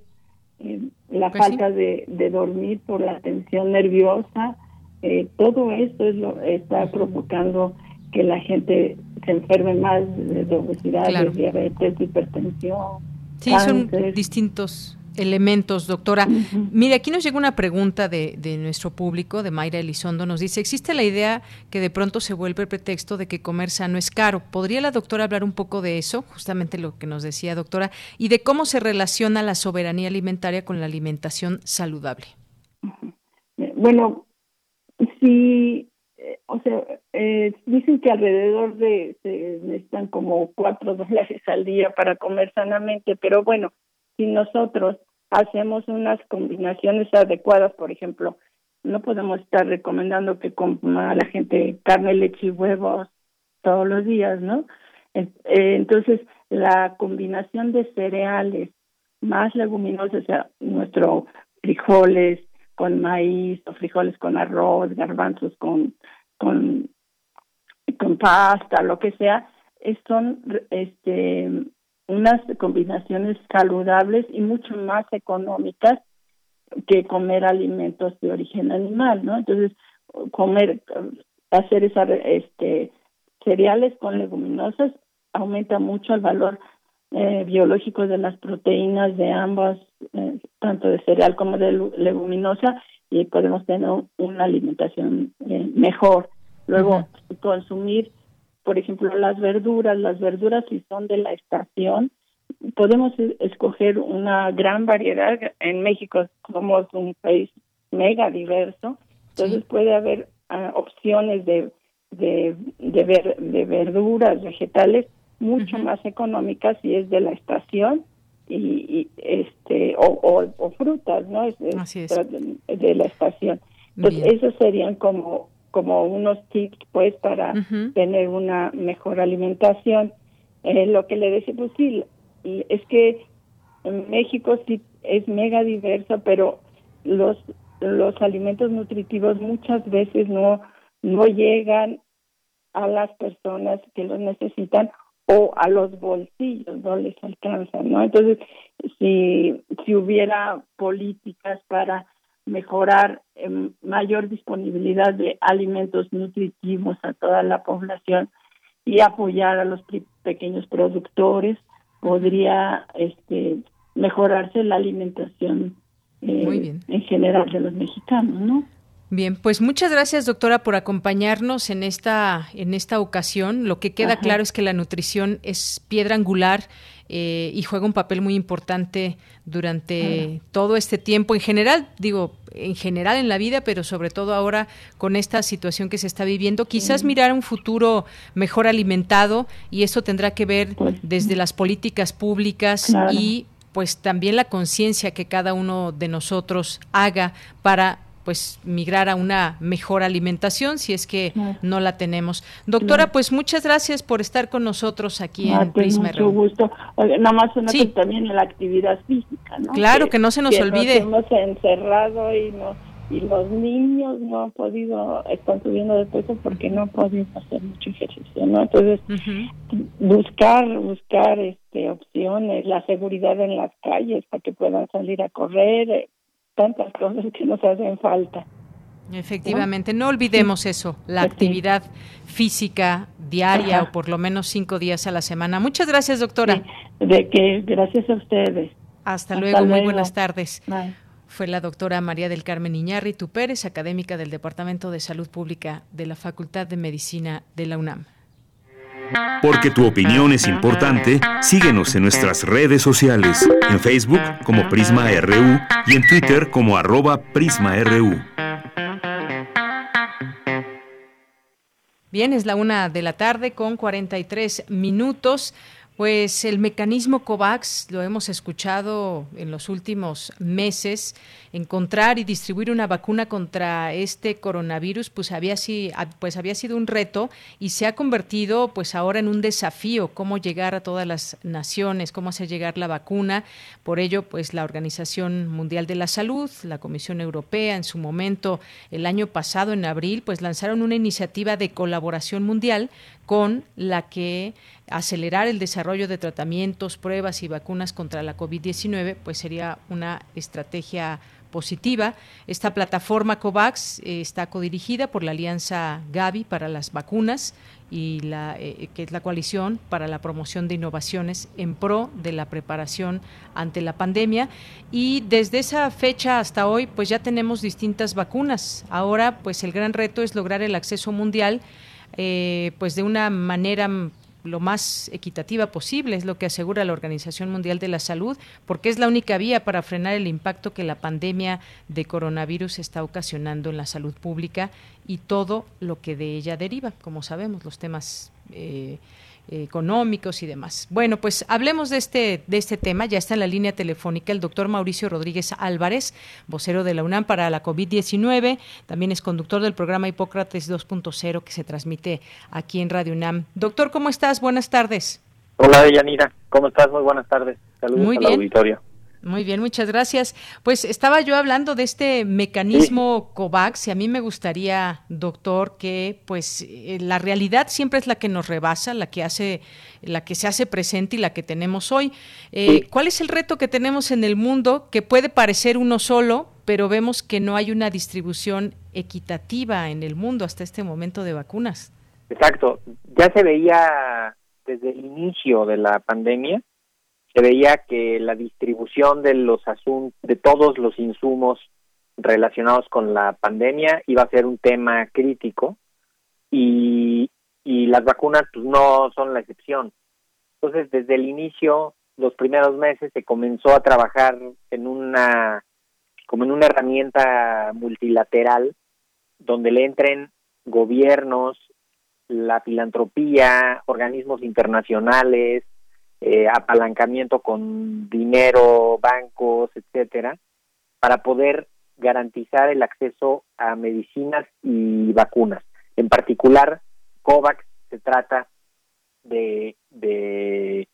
la pues falta de, dormir por la tensión nerviosa, eh, todo esto es lo está provocando que la gente se enferme más de obesidad, de diabetes, hipertensión. Sí, son distintos elementos, doctora. Mire, aquí nos llega una pregunta de, de, nuestro público, de Mayra Elizondo, nos dice, ¿existe la idea que de pronto se vuelve el pretexto de que comer sano es caro? ¿Podría la doctora hablar un poco de eso, justamente lo que nos decía doctora, y de cómo se relaciona la soberanía alimentaria con la alimentación saludable? Bueno, sí, eh, o sea, eh, dicen que alrededor de, se necesitan como cuatro dólares al día para comer sanamente, pero bueno, si nosotros hacemos unas combinaciones adecuadas, por ejemplo, no podemos estar recomendando que coma la gente carne, leche y huevos todos los días, ¿no? Eh, entonces, la combinación de cereales más leguminosas, o sea, nuestros frijoles con maíz o frijoles con arroz, garbanzos con con con pasta, lo que sea, son este unas combinaciones saludables y mucho más económicas que comer alimentos de origen animal, ¿no? Entonces, comer, hacer esa, este, cereales con leguminosas aumenta mucho el valor eh, biológico de las proteínas de ambas, eh, tanto de cereal como de leguminosa, y podemos tener una alimentación eh, mejor. Luego, consumir, por ejemplo, las verduras, las verduras si son de la estación, podemos escoger una gran variedad. En México somos un país mega diverso, entonces puede haber ah, opciones de de de, ver, de verduras, vegetales mucho más económicas si es de la estación y, este o, o, frutas, ¿no? Es, De, la estación. Entonces, esos serían como como unos tips pues para tener una mejor alimentación. Eh, lo que le decía, pues sí, es que México sí es mega diverso, pero los los alimentos nutritivos muchas veces no no llegan a las personas que los necesitan o a los bolsillos no les alcanzan, ¿no? Entonces, si si hubiera políticas para mejorar eh, mayor disponibilidad de alimentos nutritivos a toda la población y apoyar a los pequeños productores, podría este mejorarse la alimentación eh, en general de los mexicanos, ¿no? Bien, pues muchas gracias, doctora, por acompañarnos en esta en esta ocasión. Lo que queda claro es que la nutrición es piedra angular eh, y juega un papel muy importante durante todo este tiempo. En general, digo, en general en la vida, pero sobre todo ahora con esta situación que se está viviendo, quizás mirar un futuro mejor alimentado y eso tendrá que ver pues, desde las políticas públicas y pues también la conciencia que cada uno de nosotros haga para pues migrar a una mejor alimentación si es que no la tenemos. Doctora, pues muchas gracias por estar con nosotros aquí en pues, Prisma Mucho gusto. nada más una también en la actividad física, ¿no? Claro, que, no se nos olvide. Nos hemos encerrado y no y los niños no han podido, están subiendo de peso porque no podido hacer mucho ejercicio, ¿no? Entonces, buscar, buscar este opciones, la seguridad en las calles para que puedan salir a correr, eh, tantas cosas que nos hacen falta. Efectivamente, no olvidemos eso, la actividad física diaria o por lo menos cinco días a la semana. Muchas gracias, doctora. De que gracias a ustedes. Hasta, luego, muy buenas tardes. Fue la doctora María del Carmen Iñárritu Pérez, académica del Departamento de Salud Pública de la Facultad de Medicina de la UNAM. Porque tu opinión es importante, síguenos en nuestras redes sociales, en Facebook como Prisma RU y en Twitter como arroba PrismaRU. Bien, es la una de la tarde con 43 minutos. Pues el mecanismo COVAX, lo hemos escuchado en los últimos meses, encontrar y distribuir una vacuna contra este coronavirus, pues había, pues había sido un reto y se ha convertido pues ahora en un desafío, cómo llegar a todas las naciones, cómo hacer llegar la vacuna. Por ello, pues la Organización Mundial de la Salud, la Comisión Europea, en su momento, el año pasado, en abril, pues lanzaron una iniciativa de colaboración mundial con la que acelerar el desarrollo de tratamientos, pruebas y vacunas contra la COVID-19, pues sería una estrategia positiva. Esta plataforma COVAX eh, está codirigida por la Alianza Gavi para las vacunas y la eh, que es la coalición para la promoción de innovaciones en pro de la preparación ante la pandemia y desde esa fecha hasta hoy pues ya tenemos distintas vacunas. Ahora pues el gran reto es lograr el acceso mundial eh, pues de una manera lo más equitativa posible, es lo que asegura la Organización Mundial de la Salud, porque es la única vía para frenar el impacto que la pandemia de coronavirus está ocasionando en la salud pública y todo lo que de ella deriva, como sabemos, los temas económicos y demás. Bueno, pues hablemos de este, de este tema. Ya está en la línea telefónica el doctor Mauricio Rodríguez Álvarez, vocero de la UNAM para la COVID-19. También es conductor del programa Hipócrates 2.0 que se transmite aquí en Radio UNAM. Doctor, ¿cómo estás? Buenas tardes. Hola, Deyanira. ¿Cómo estás? Muy buenas tardes. Saludos Muy al auditorio. Muy bien, muchas gracias. Pues estaba yo hablando de este mecanismo COVAX y a mí me gustaría, doctor, que pues eh, la realidad siempre es la que nos rebasa, la que hace, la que se hace presente y la que tenemos hoy. Eh, ¿Cuál es el reto que tenemos en el mundo que puede parecer uno solo, pero vemos que no hay una distribución equitativa en el mundo hasta este momento de vacunas? Exacto. Ya se veía desde el inicio de la pandemia se veía que la distribución de los asuntos, de todos los insumos relacionados con la pandemia iba a ser un tema crítico y, y las vacunas pues no son la excepción. Entonces, desde el inicio, los primeros meses se comenzó a trabajar en una como en una herramienta multilateral donde le entren gobiernos, la filantropía, organismos internacionales, eh, apalancamiento con dinero, bancos, etcétera, para poder garantizar el acceso a medicinas y vacunas. En particular, COVAX se trata de, de,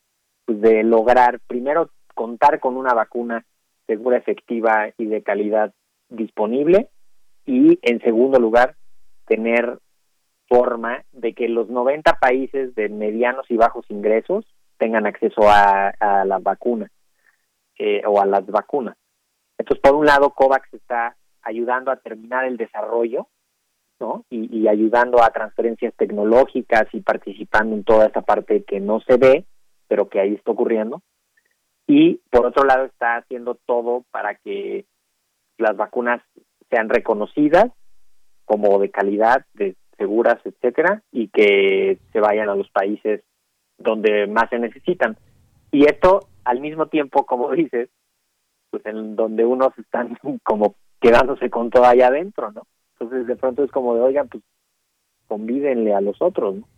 pues, de lograr primero contar con una vacuna segura, efectiva y de calidad disponible y en segundo lugar tener forma de que los 90 países de medianos y bajos ingresos tengan acceso a, la vacuna eh, o a las vacunas. Entonces, por un lado, COVAX está ayudando a terminar el desarrollo, ¿no? Y, ayudando a transferencias tecnológicas y participando en toda esa parte que no se ve, pero que ahí está ocurriendo. Y por otro lado, está haciendo todo para que las vacunas sean reconocidas como de calidad, de seguras, etcétera, y que se vayan a los países donde más se necesitan. Y esto, al mismo tiempo, como [laughs] dices, pues en donde unos están [laughs] como quedándose con todo allá adentro, ¿no? Entonces de pronto es como de, oigan, pues convídenle a los otros, ¿no?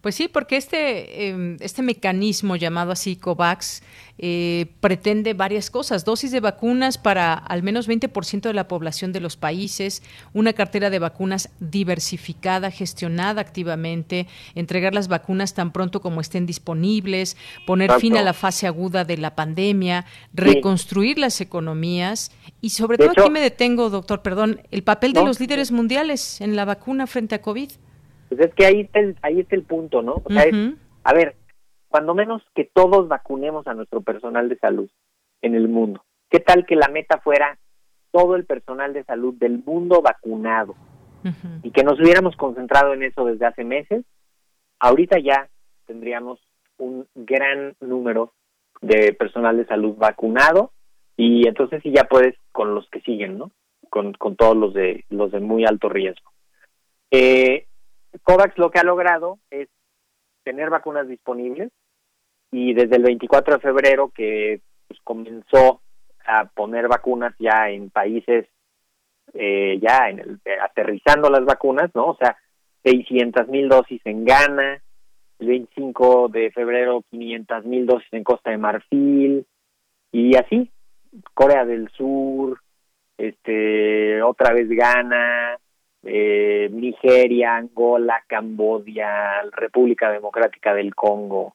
Pues sí, porque este, em, este mecanismo llamado así COVAX eh, pretende varias cosas. Dosis de vacunas para al menos 20% de la población de los países, una cartera de vacunas diversificada, gestionada activamente, entregar las vacunas tan pronto como estén disponibles, poner fin a la fase aguda de la pandemia, reconstruir las economías y sobre todo aquí me detengo, doctor, perdón, el papel de los líderes mundiales en la vacuna frente a COVID. Pues es que ahí está el, ahí está el punto, ¿no? O sea, a ver, cuando menos que todos vacunemos a nuestro personal de salud en el mundo. ¿Qué tal que la meta fuera todo el personal de salud del mundo vacunado? Y que nos hubiéramos concentrado en eso desde hace meses. Ahorita ya tendríamos un gran número de personal de salud vacunado y entonces sí ya puedes con los que siguen, ¿no? Con, con todos los de los de muy alto riesgo. Eh, COVAX lo que ha logrado es tener vacunas disponibles y desde el 24 de febrero que pues, comenzó a poner vacunas ya en países eh, ya en el, aterrizando las vacunas, ¿no? O sea, 600 mil dosis en Ghana, el 25 de febrero 500 mil dosis en Costa de Marfil y así, Corea del Sur, este, otra vez Ghana, eh, Nigeria, Angola, Cambodia, República Democrática del Congo,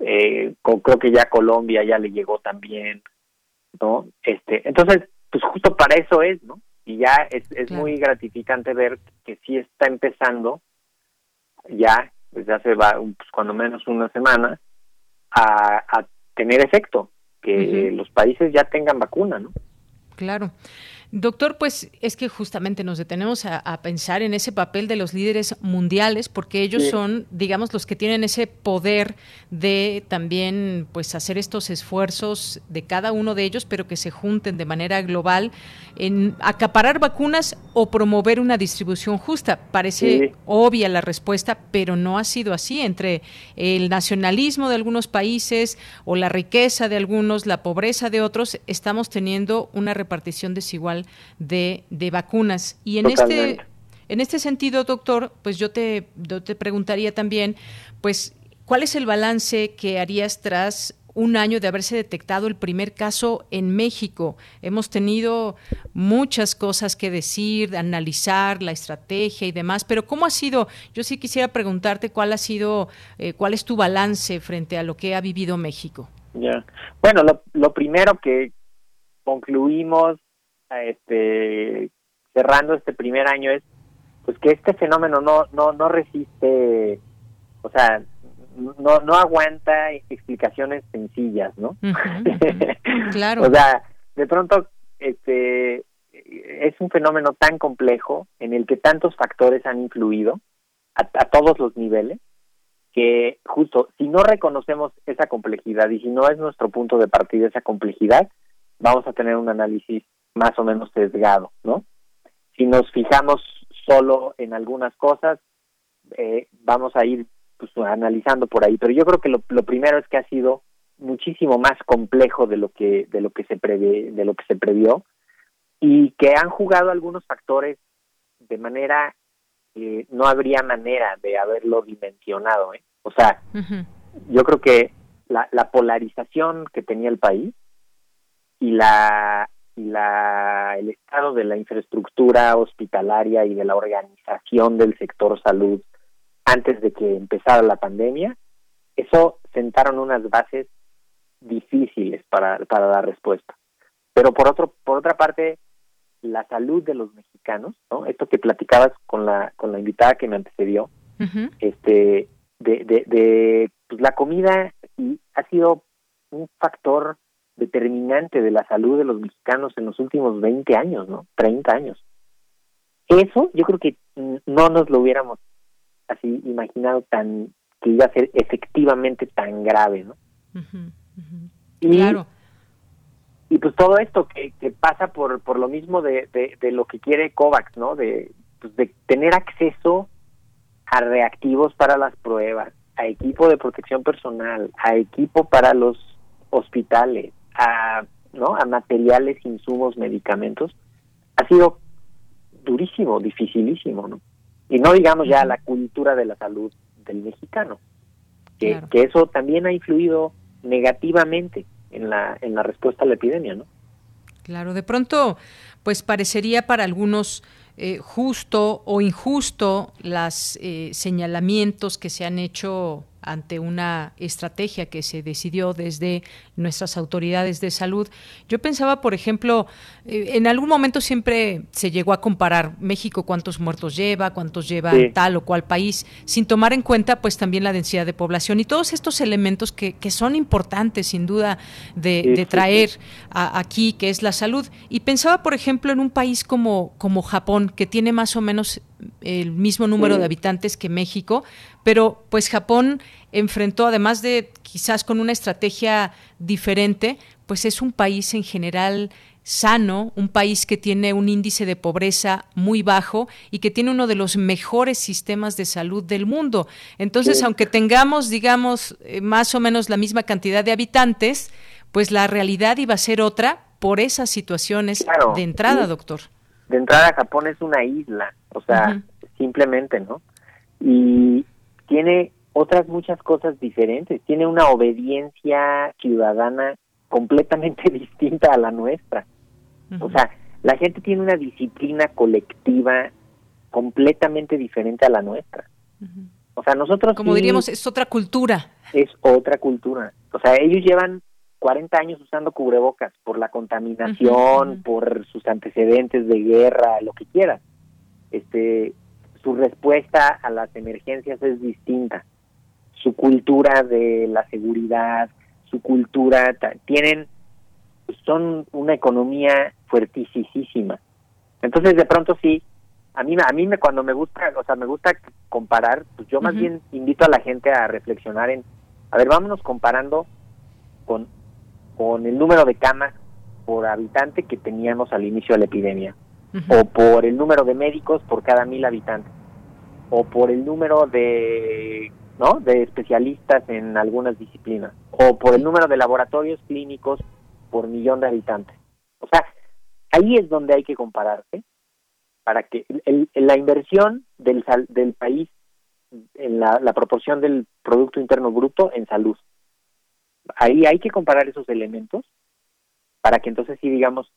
eh, creo que ya Colombia ya le llegó también, ¿no? Este, entonces, pues justo para eso es, ¿no? Y ya es, es muy gratificante ver que sí está empezando, ya desde hace va, pues, cuando menos una semana, a, a tener efecto, que los países ya tengan vacuna, ¿no? Claro. Doctor, pues es que justamente nos detenemos a, pensar en ese papel de los líderes mundiales, porque ellos son, digamos, los que tienen ese poder de también, pues, hacer estos esfuerzos de cada uno de ellos, pero que se junten de manera global en acaparar vacunas o promover una distribución justa. Parece obvia la respuesta, pero no ha sido así. Entre el nacionalismo de algunos países o la riqueza de algunos, la pobreza de otros, estamos teniendo una repartición desigual de, de vacunas. Y en este En este sentido, doctor, pues yo te, yo te preguntaría también, pues, ¿cuál es el balance que harías tras un año de haberse detectado el primer caso en México. Hemos tenido muchas cosas que decir, de analizar la estrategia y demás, pero ¿cómo ha sido? Yo sí quisiera preguntarte cuál ha sido, eh, cuál es tu balance frente a lo que ha vivido México. Ya. Bueno, lo, primero que concluimos este, cerrando este primer año es pues que este fenómeno no no no resiste o sea no, no aguanta explicaciones sencillas, ¿no? [laughs] claro. o sea, de pronto este es un fenómeno tan complejo en el que tantos factores han influido a, todos los niveles que justo si no reconocemos esa complejidad y si no es nuestro punto de partida esa complejidad, vamos a tener un análisis más o menos sesgado, ¿no? Si nos fijamos solo en algunas cosas, eh, vamos a ir pues, analizando por ahí, pero yo creo que lo, primero es que ha sido muchísimo más complejo de lo que de lo que se prevé, de lo que se previó y que han jugado algunos factores de manera que no habría manera de haberlo dimensionado, ¿eh? O sea, yo creo que la, la polarización que tenía el país y la y la el estado de la infraestructura hospitalaria y de la organización del sector salud antes de que empezara la pandemia, eso sentaron unas bases difíciles para, para la respuesta. Pero por otro, por otra parte, la salud de los mexicanos, ¿no? Esto que platicabas con la, con la invitada que me antecedió, este, de, de, de pues la comida y ha sido un factor determinante de la salud de los mexicanos en los últimos 20 años, ¿no? 30 años. Eso yo creo que no nos lo hubiéramos así imaginado tan que iba a ser efectivamente tan grave, ¿no? Y, claro. Y pues todo esto que, que pasa por, por lo mismo de, de, lo que quiere COVAX, ¿no? De, pues de tener acceso a reactivos para las pruebas, a equipo de protección personal, a equipo para los hospitales, a, ¿no? a materiales, insumos, medicamentos, ha sido durísimo, dificilísimo, ¿no? Y no digamos ya la cultura de la salud del mexicano, que, que eso también ha influido negativamente en la, en la respuesta a la epidemia, ¿no? Claro, de pronto, pues parecería para algunos eh, justo o injusto los eh, señalamientos que se han hecho ante una estrategia que se decidió desde nuestras autoridades de salud. Yo pensaba, por ejemplo, eh, en algún momento siempre se llegó a comparar México cuántos muertos lleva, cuántos lleva tal o cual país, sin tomar en cuenta pues también la densidad de población y todos estos elementos que, que son importantes sin duda de, traer aquí, que es la salud. Y pensaba, por ejemplo, en un país como, como Japón, que tiene más o menos el mismo número de habitantes que México, pero pues Japón enfrentó, además de quizás con una estrategia diferente, pues es un país en general sano, un país que tiene un índice de pobreza muy bajo y que tiene uno de los mejores sistemas de salud del mundo. Entonces, aunque tengamos, digamos, eh, más o menos la misma cantidad de habitantes, pues la realidad iba a ser otra por esas situaciones de entrada, doctor. De entrada, Japón es una isla, o sea, simplemente, ¿no? Y tiene otras muchas cosas diferentes, tiene una obediencia ciudadana completamente [laughs] distinta a la nuestra. O sea, la gente tiene una disciplina colectiva completamente diferente a la nuestra. O sea, nosotros... Como diríamos, es otra cultura. Es otra cultura. O sea, ellos llevan 40 años usando cubrebocas por la contaminación, por sus antecedentes de guerra, lo que quieras. Este, su respuesta a las emergencias es distinta. Su cultura de la seguridad, su cultura, tienen, son una economía fuertísima. Entonces, de pronto sí, a mí, a mí me, cuando me gusta, o sea, me gusta comparar, pues yo más bien invito a la gente a reflexionar en, a ver, vámonos comparando con, con el número de camas por habitante que teníamos al inicio de la epidemia o por el número de médicos por cada mil habitantes, o por el número de, ¿no? de especialistas en algunas disciplinas, o por el número de laboratorios clínicos por millón de habitantes. O sea, ahí es donde hay que compararse para que la inversión del, del país en la, la proporción del Producto Interno Bruto en salud. Ahí hay que comparar esos elementos para que entonces sí digamos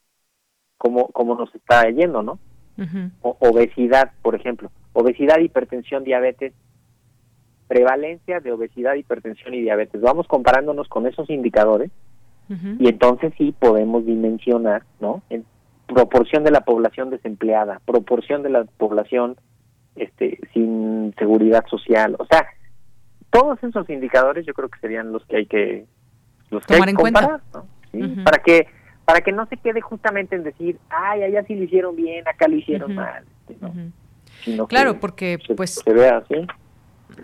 cómo, cómo nos está yendo, ¿no? obesidad, por ejemplo. Obesidad, hipertensión, diabetes. Prevalencia de obesidad, hipertensión y diabetes. Vamos comparándonos con esos indicadores y entonces sí podemos dimensionar, ¿no? En proporción de la población desempleada, proporción de la población este, sin seguridad social. O sea, todos esos indicadores yo creo que serían los que hay que los tomar en cuenta. para que para que no se quede justamente en decir ay allá sí lo hicieron bien acá lo hicieron mal este, claro porque pues se vea así.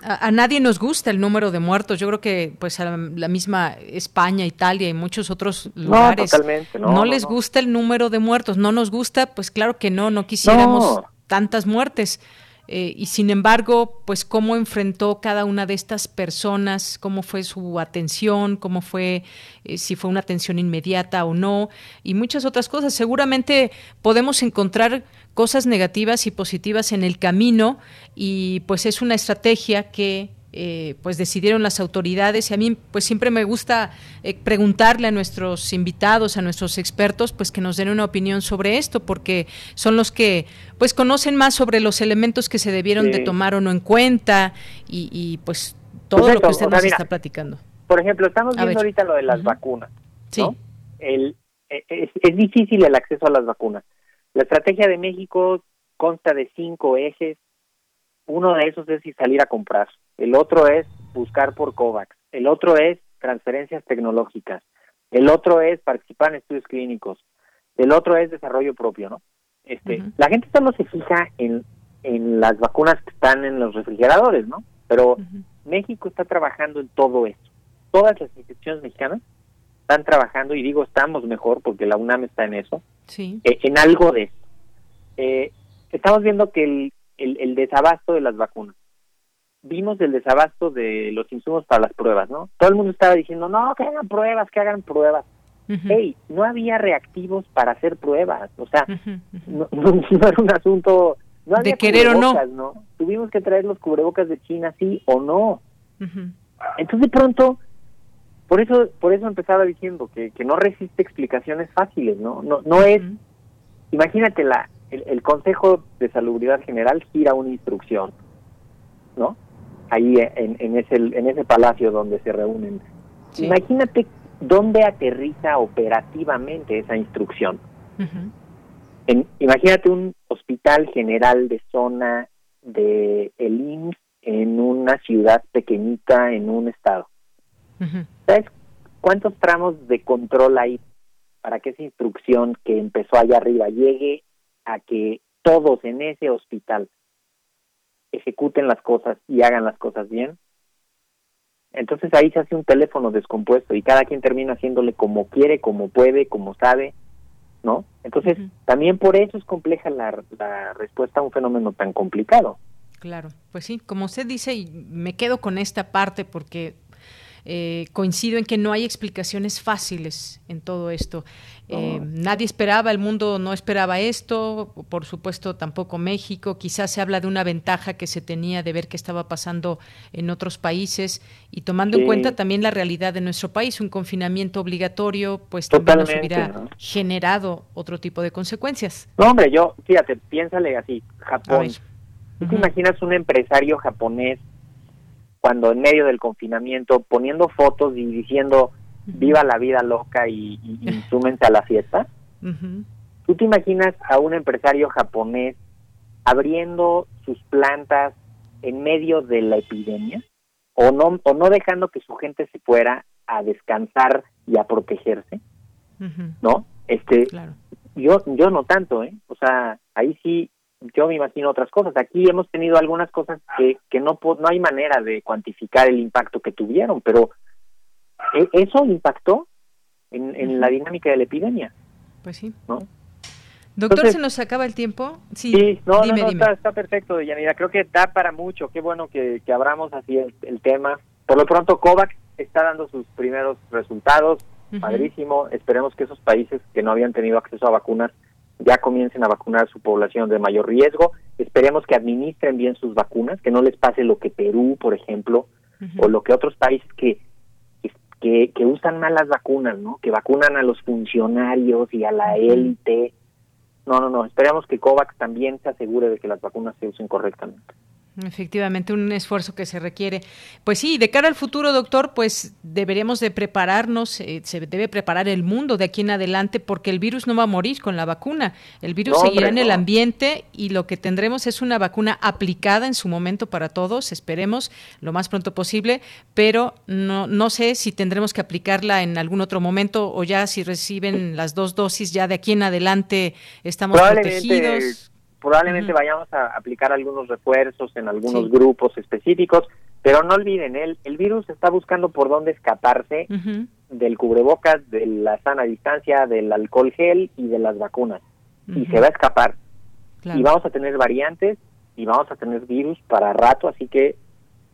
a, nadie nos gusta el número de muertos. Yo creo que pues a la, misma España, Italia y muchos otros lugares no, les gusta el número de muertos. No nos gusta, pues claro que no, no quisiéramos tantas muertes. Eh, y sin embargo, pues cómo enfrentó cada una de estas personas, cómo fue su atención, cómo fue, eh, si fue una atención inmediata o no, y muchas otras cosas. Seguramente podemos encontrar cosas negativas y positivas en el camino y pues es una estrategia que eh, pues decidieron las autoridades y a mí pues siempre me gusta eh, preguntarle a nuestros invitados, a nuestros expertos, pues que nos den una opinión sobre esto, porque son los que pues conocen más sobre los elementos que se debieron de tomar o no en cuenta y, pues todo lo que usted nos está platicando. Por ejemplo, estamos viendo ahorita lo de las vacunas. Sí. El, e, es, es difícil el acceso a las vacunas. La estrategia de México consta de cinco ejes. Uno de esos es salir a comprar el otro es buscar por COVAX, el otro es transferencias tecnológicas, el otro es participar en estudios clínicos, el otro es desarrollo propio, ¿no? Este, la gente solo se fija en, en las vacunas que están en los refrigeradores, ¿no? Pero México está trabajando en todo esto. Todas las instituciones mexicanas están trabajando, y digo estamos mejor porque la UNAM está en eso, sí. Eh, en algo de esto. Eh, estamos viendo que el, el, el desabasto de las vacunas vimos el desabasto de los insumos para las pruebas, ¿no? Todo el mundo estaba diciendo, no, que hagan pruebas, que hagan pruebas. Hey, no había reactivos para hacer pruebas, o sea, [laughs] no, era un asunto no de querer o no. no. Tuvimos que traer los cubrebocas de China, sí o no. Entonces de pronto, por eso, por eso empezaba diciendo que, que no resiste explicaciones fáciles, ¿no? No, no es, imagínate la, el, el Consejo de Salubridad General gira una instrucción, ¿no? ahí en, en, ese, en ese palacio donde se reúnen. Imagínate dónde aterriza operativamente esa instrucción. en, imagínate un hospital general de zona de el IMSS en una ciudad pequeñita en un estado. ¿Sabes cuántos tramos de control hay para que esa instrucción que empezó allá arriba llegue a que todos en ese hospital ejecuten las cosas y hagan las cosas bien, entonces ahí se hace un teléfono descompuesto y cada quien termina haciéndole como quiere, como puede, como sabe, ¿no? Entonces también por eso es compleja la, la respuesta a un fenómeno tan complicado. Claro, pues sí, como usted dice, y me quedo con esta parte porque eh, coincido en que no hay explicaciones fáciles en todo esto. Eh, nadie esperaba, el mundo no esperaba esto, por supuesto tampoco México. Quizás se habla de una ventaja que se tenía de ver qué estaba pasando en otros países y tomando en cuenta también la realidad de nuestro país, un confinamiento obligatorio, pues también nos hubiera generado otro tipo de consecuencias. No, hombre, yo, fíjate, piénsale así, Japón. ¿Tú te imaginas un empresario japonés cuando en medio del confinamiento poniendo fotos y diciendo viva la vida loca y, y, súmense [laughs] a la fiesta. ¿Tú te imaginas a un empresario japonés abriendo sus plantas en medio de la epidemia o no o no dejando que su gente se fuera a descansar y a protegerse? ¿No? Este yo yo no tanto, ¿eh? O sea, ahí sí yo me imagino otras cosas. Aquí hemos tenido algunas cosas que, que no, no hay manera de cuantificar el impacto que tuvieron, pero e, eso impactó en, en la dinámica de la epidemia. Pues sí. ¿no? Doctor, ¿se nos acaba el tiempo? Sí, no, no, Está, está, perfecto, Yanira. Creo que da para mucho. Qué bueno que, que abramos así el, tema. Por lo pronto, COVAX está dando sus primeros resultados. Padrísimo. Esperemos que esos países que no habían tenido acceso a vacunas ya comiencen a vacunar a su población de mayor riesgo. Esperemos que administren bien sus vacunas, que no les pase lo que Perú, por ejemplo, o lo que otros países que, que, que usan mal las vacunas, ¿no? Que vacunan a los funcionarios y a la élite. No, no, no. Esperemos que COVAX también se asegure de que las vacunas se usen correctamente. Efectivamente, un esfuerzo que se requiere. Pues sí, de cara al futuro, doctor, pues deberíamos de prepararnos, eh, se debe preparar el mundo de aquí en adelante porque el virus no va a morir con la vacuna. El virus seguirá en el ambiente y lo que tendremos es una vacuna aplicada en su momento para todos, esperemos lo más pronto posible, pero no, no sé si tendremos que aplicarla en algún otro momento o ya si reciben las dos dosis, ya de aquí en adelante estamos protegidos probablemente vayamos a aplicar algunos refuerzos en algunos grupos específicos, pero no olviden, el, el virus está buscando por dónde escaparse del cubrebocas, de la sana distancia, del alcohol gel y de las vacunas. Y se va a escapar. Y vamos a tener variantes y vamos a tener virus para rato, así que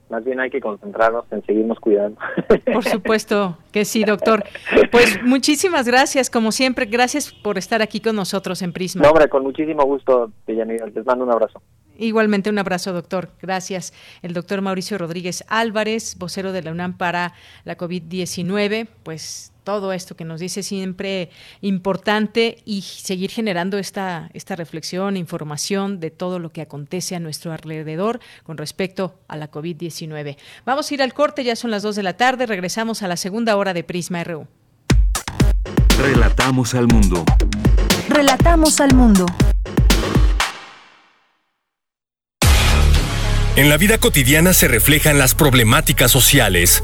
más bien hay que concentrarnos en seguirnos cuidando. [laughs] Por supuesto que sí, doctor. Pues muchísimas gracias, como siempre, gracias por estar aquí con nosotros en Prisma. No, hombre, con muchísimo gusto, Deyanira, les mando un abrazo. Igualmente un abrazo, doctor. Gracias. El doctor Mauricio Rodríguez Álvarez, vocero de la UNAM para la COVID-19, pues todo esto que nos dice siempre importante y seguir generando esta, esta reflexión, información de todo lo que acontece a nuestro alrededor con respecto a la COVID-19. Vamos a ir al corte, ya son las 2 de la tarde, regresamos a la segunda hora de Prisma RU. Relatamos al mundo. Relatamos al mundo. En la vida cotidiana se reflejan las problemáticas sociales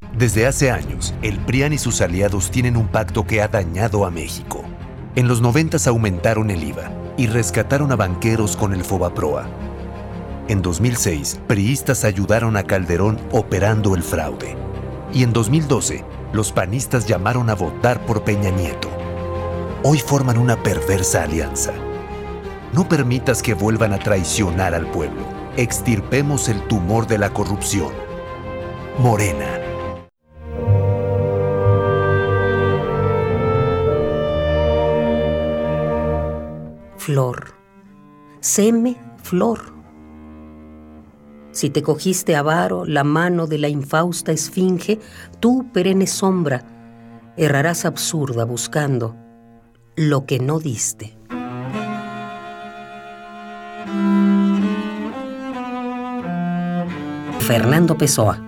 Desde hace años, el PRIAN y sus aliados tienen un pacto que ha dañado a México. En los 90 aumentaron el IVA y rescataron a banqueros con el FOBAPROA. En 2006, priistas ayudaron a Calderón operando el fraude. Y en 2012, los panistas llamaron a votar por Peña Nieto. Hoy forman una perversa alianza. No permitas que vuelvan a traicionar al pueblo. Extirpemos el tumor de la corrupción Morena. Flor. Seme, flor. Si te cogiste avaro la mano de la infausta esfinge, tú, perenne sombra, errarás absurda buscando lo que no diste. Fernando Pessoa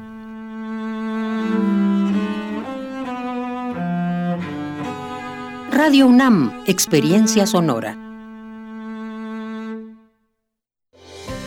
Radio UNAM, Experiencia Sonora.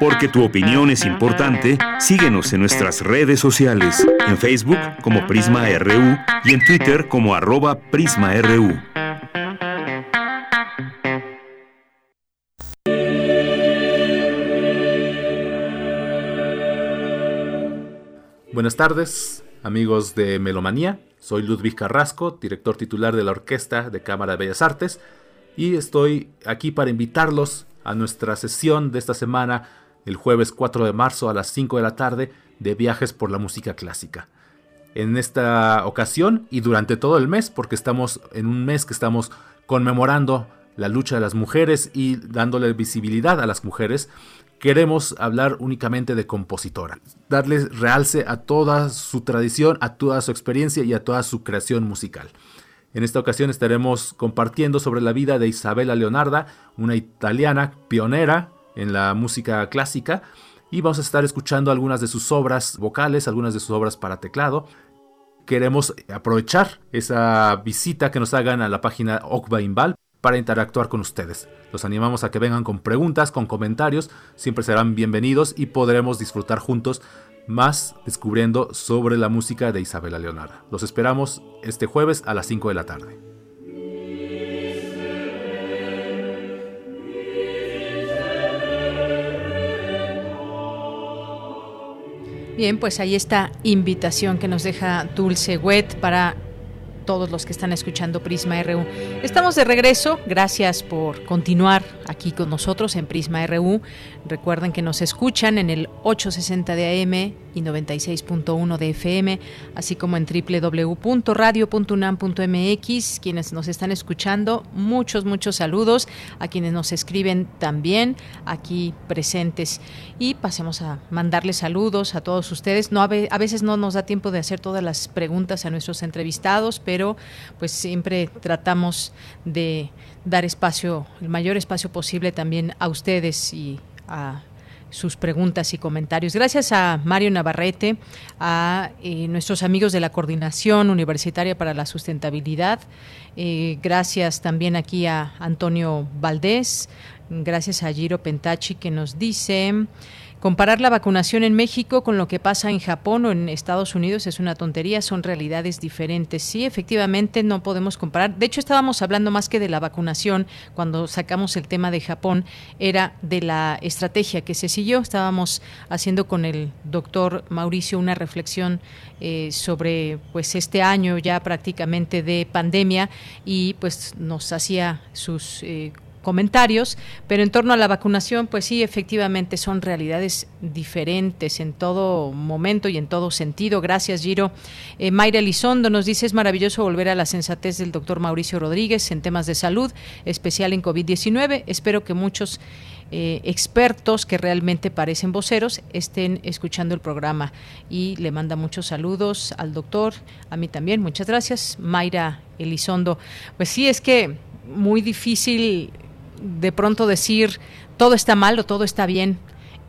Porque tu opinión es importante, síguenos en nuestras redes sociales, en Facebook como Prisma RU y en Twitter como arroba PrismaRU. Buenas tardes, amigos de Melomanía. Soy Ludwig Carrasco, director titular de la Orquesta de Cámara de Bellas Artes, y estoy aquí para invitarlos a nuestra sesión de esta semana, el jueves 4 de marzo a las 5 de la tarde, de Viajes por la Música Clásica. En esta ocasión y durante todo el mes, porque estamos en un mes que estamos conmemorando la lucha de las mujeres y dándole visibilidad a las mujeres, queremos hablar únicamente de compositora, darles realce a toda su tradición, a toda su experiencia y a toda su creación musical. En esta ocasión estaremos compartiendo sobre la vida de Isabella Leonarda, una italiana pionera en la música clásica, y vamos a estar escuchando algunas de sus obras vocales, algunas de sus obras para teclado. Queremos aprovechar esa visita que nos hagan a la página Okba Inval para interactuar con ustedes. Los animamos a que vengan con preguntas, con comentarios, siempre serán bienvenidos y podremos disfrutar juntos más descubriendo sobre la música de Isabela Leonardo. Los esperamos este jueves a las 5 de la tarde. Bien, pues ahí está invitación que nos deja Dulce Wet para todos los que están escuchando Prisma RU. Estamos de regreso, gracias por continuar aquí con nosotros en Prisma RU. Recuerden que nos escuchan en el 860 de AM y 96.1 de FM, así como en www.radio.unam.mx. Quienes nos están escuchando, muchos, muchos saludos. A quienes nos escriben también aquí presentes. Y pasemos a mandarles saludos a todos ustedes. No, a veces no nos da tiempo de hacer todas las preguntas a nuestros entrevistados, pero pues siempre tratamos de dar espacio, el mayor espacio posible también a ustedes y a sus preguntas y comentarios. Gracias a Mario Navarrete, a eh, nuestros amigos de la Coordinación Universitaria para la Sustentabilidad. Eh, gracias también aquí a Antonio Valdés. Gracias a Giro Pentachi que nos dice... Comparar la vacunación en México con lo que pasa en Japón o en Estados Unidos es una tontería, son realidades diferentes. Sí, efectivamente no podemos comparar. De hecho, estábamos hablando más que de la vacunación cuando sacamos el tema de Japón, era de la estrategia que se siguió. Estábamos haciendo con el doctor Mauricio una reflexión eh, sobre pues este año ya prácticamente de pandemia y pues nos hacía sus eh, comentarios, pero en torno a la vacunación, pues sí, efectivamente son realidades diferentes en todo momento y en todo sentido. Gracias, Giro. Eh, Mayra Elizondo nos dice, es maravilloso volver a la sensatez del doctor Mauricio Rodríguez en temas de salud, especial en COVID-19. Espero que muchos eh, expertos que realmente parecen voceros estén escuchando el programa y le manda muchos saludos al doctor, a mí también, muchas gracias, Mayra Elizondo. Pues sí, es que muy difícil de pronto decir todo está mal o todo está bien.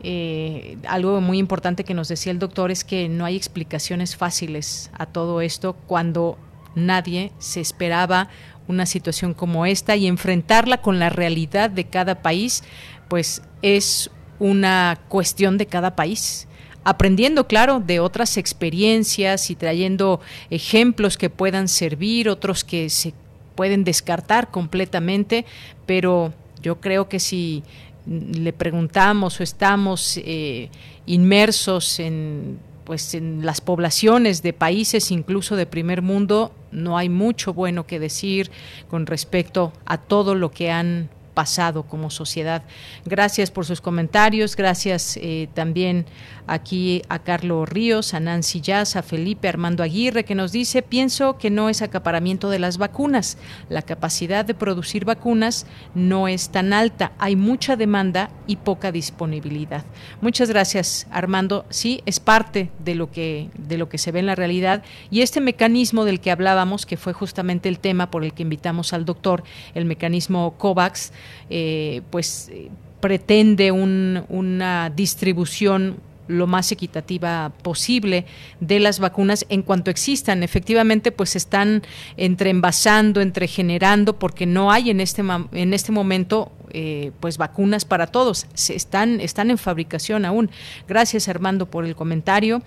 Eh, algo muy importante que nos decía el doctor es que no hay explicaciones fáciles a todo esto cuando nadie se esperaba una situación como esta y enfrentarla con la realidad de cada país, pues es una cuestión de cada país aprendiendo, claro, de otras experiencias y trayendo ejemplos que puedan servir, otros que se pueden descartar completamente, pero yo creo que si le preguntamos o estamos eh, inmersos en pues en las poblaciones de países incluso de primer mundo no hay mucho bueno que decir con respecto a todo lo que han pasado como sociedad. Gracias por sus comentarios, gracias eh, también aquí a Carlos Ríos, a Nancy Jazz, a Felipe Armando Aguirre, que nos dice, pienso que no es acaparamiento de las vacunas, la capacidad de producir vacunas no es tan alta, hay mucha demanda y poca disponibilidad. Muchas gracias, Armando. Sí, es parte de lo que, de lo que se ve en la realidad y este mecanismo del que hablábamos, que fue justamente el tema por el que invitamos al doctor, el mecanismo COVAX, eh, pues eh, pretende una distribución lo más equitativa posible de las vacunas en cuanto existan. Efectivamente, pues están entre envasando, entre generando, porque no hay en este, en este momento eh, pues vacunas para todos. Se están, están en fabricación aún. Gracias Armando por el comentario.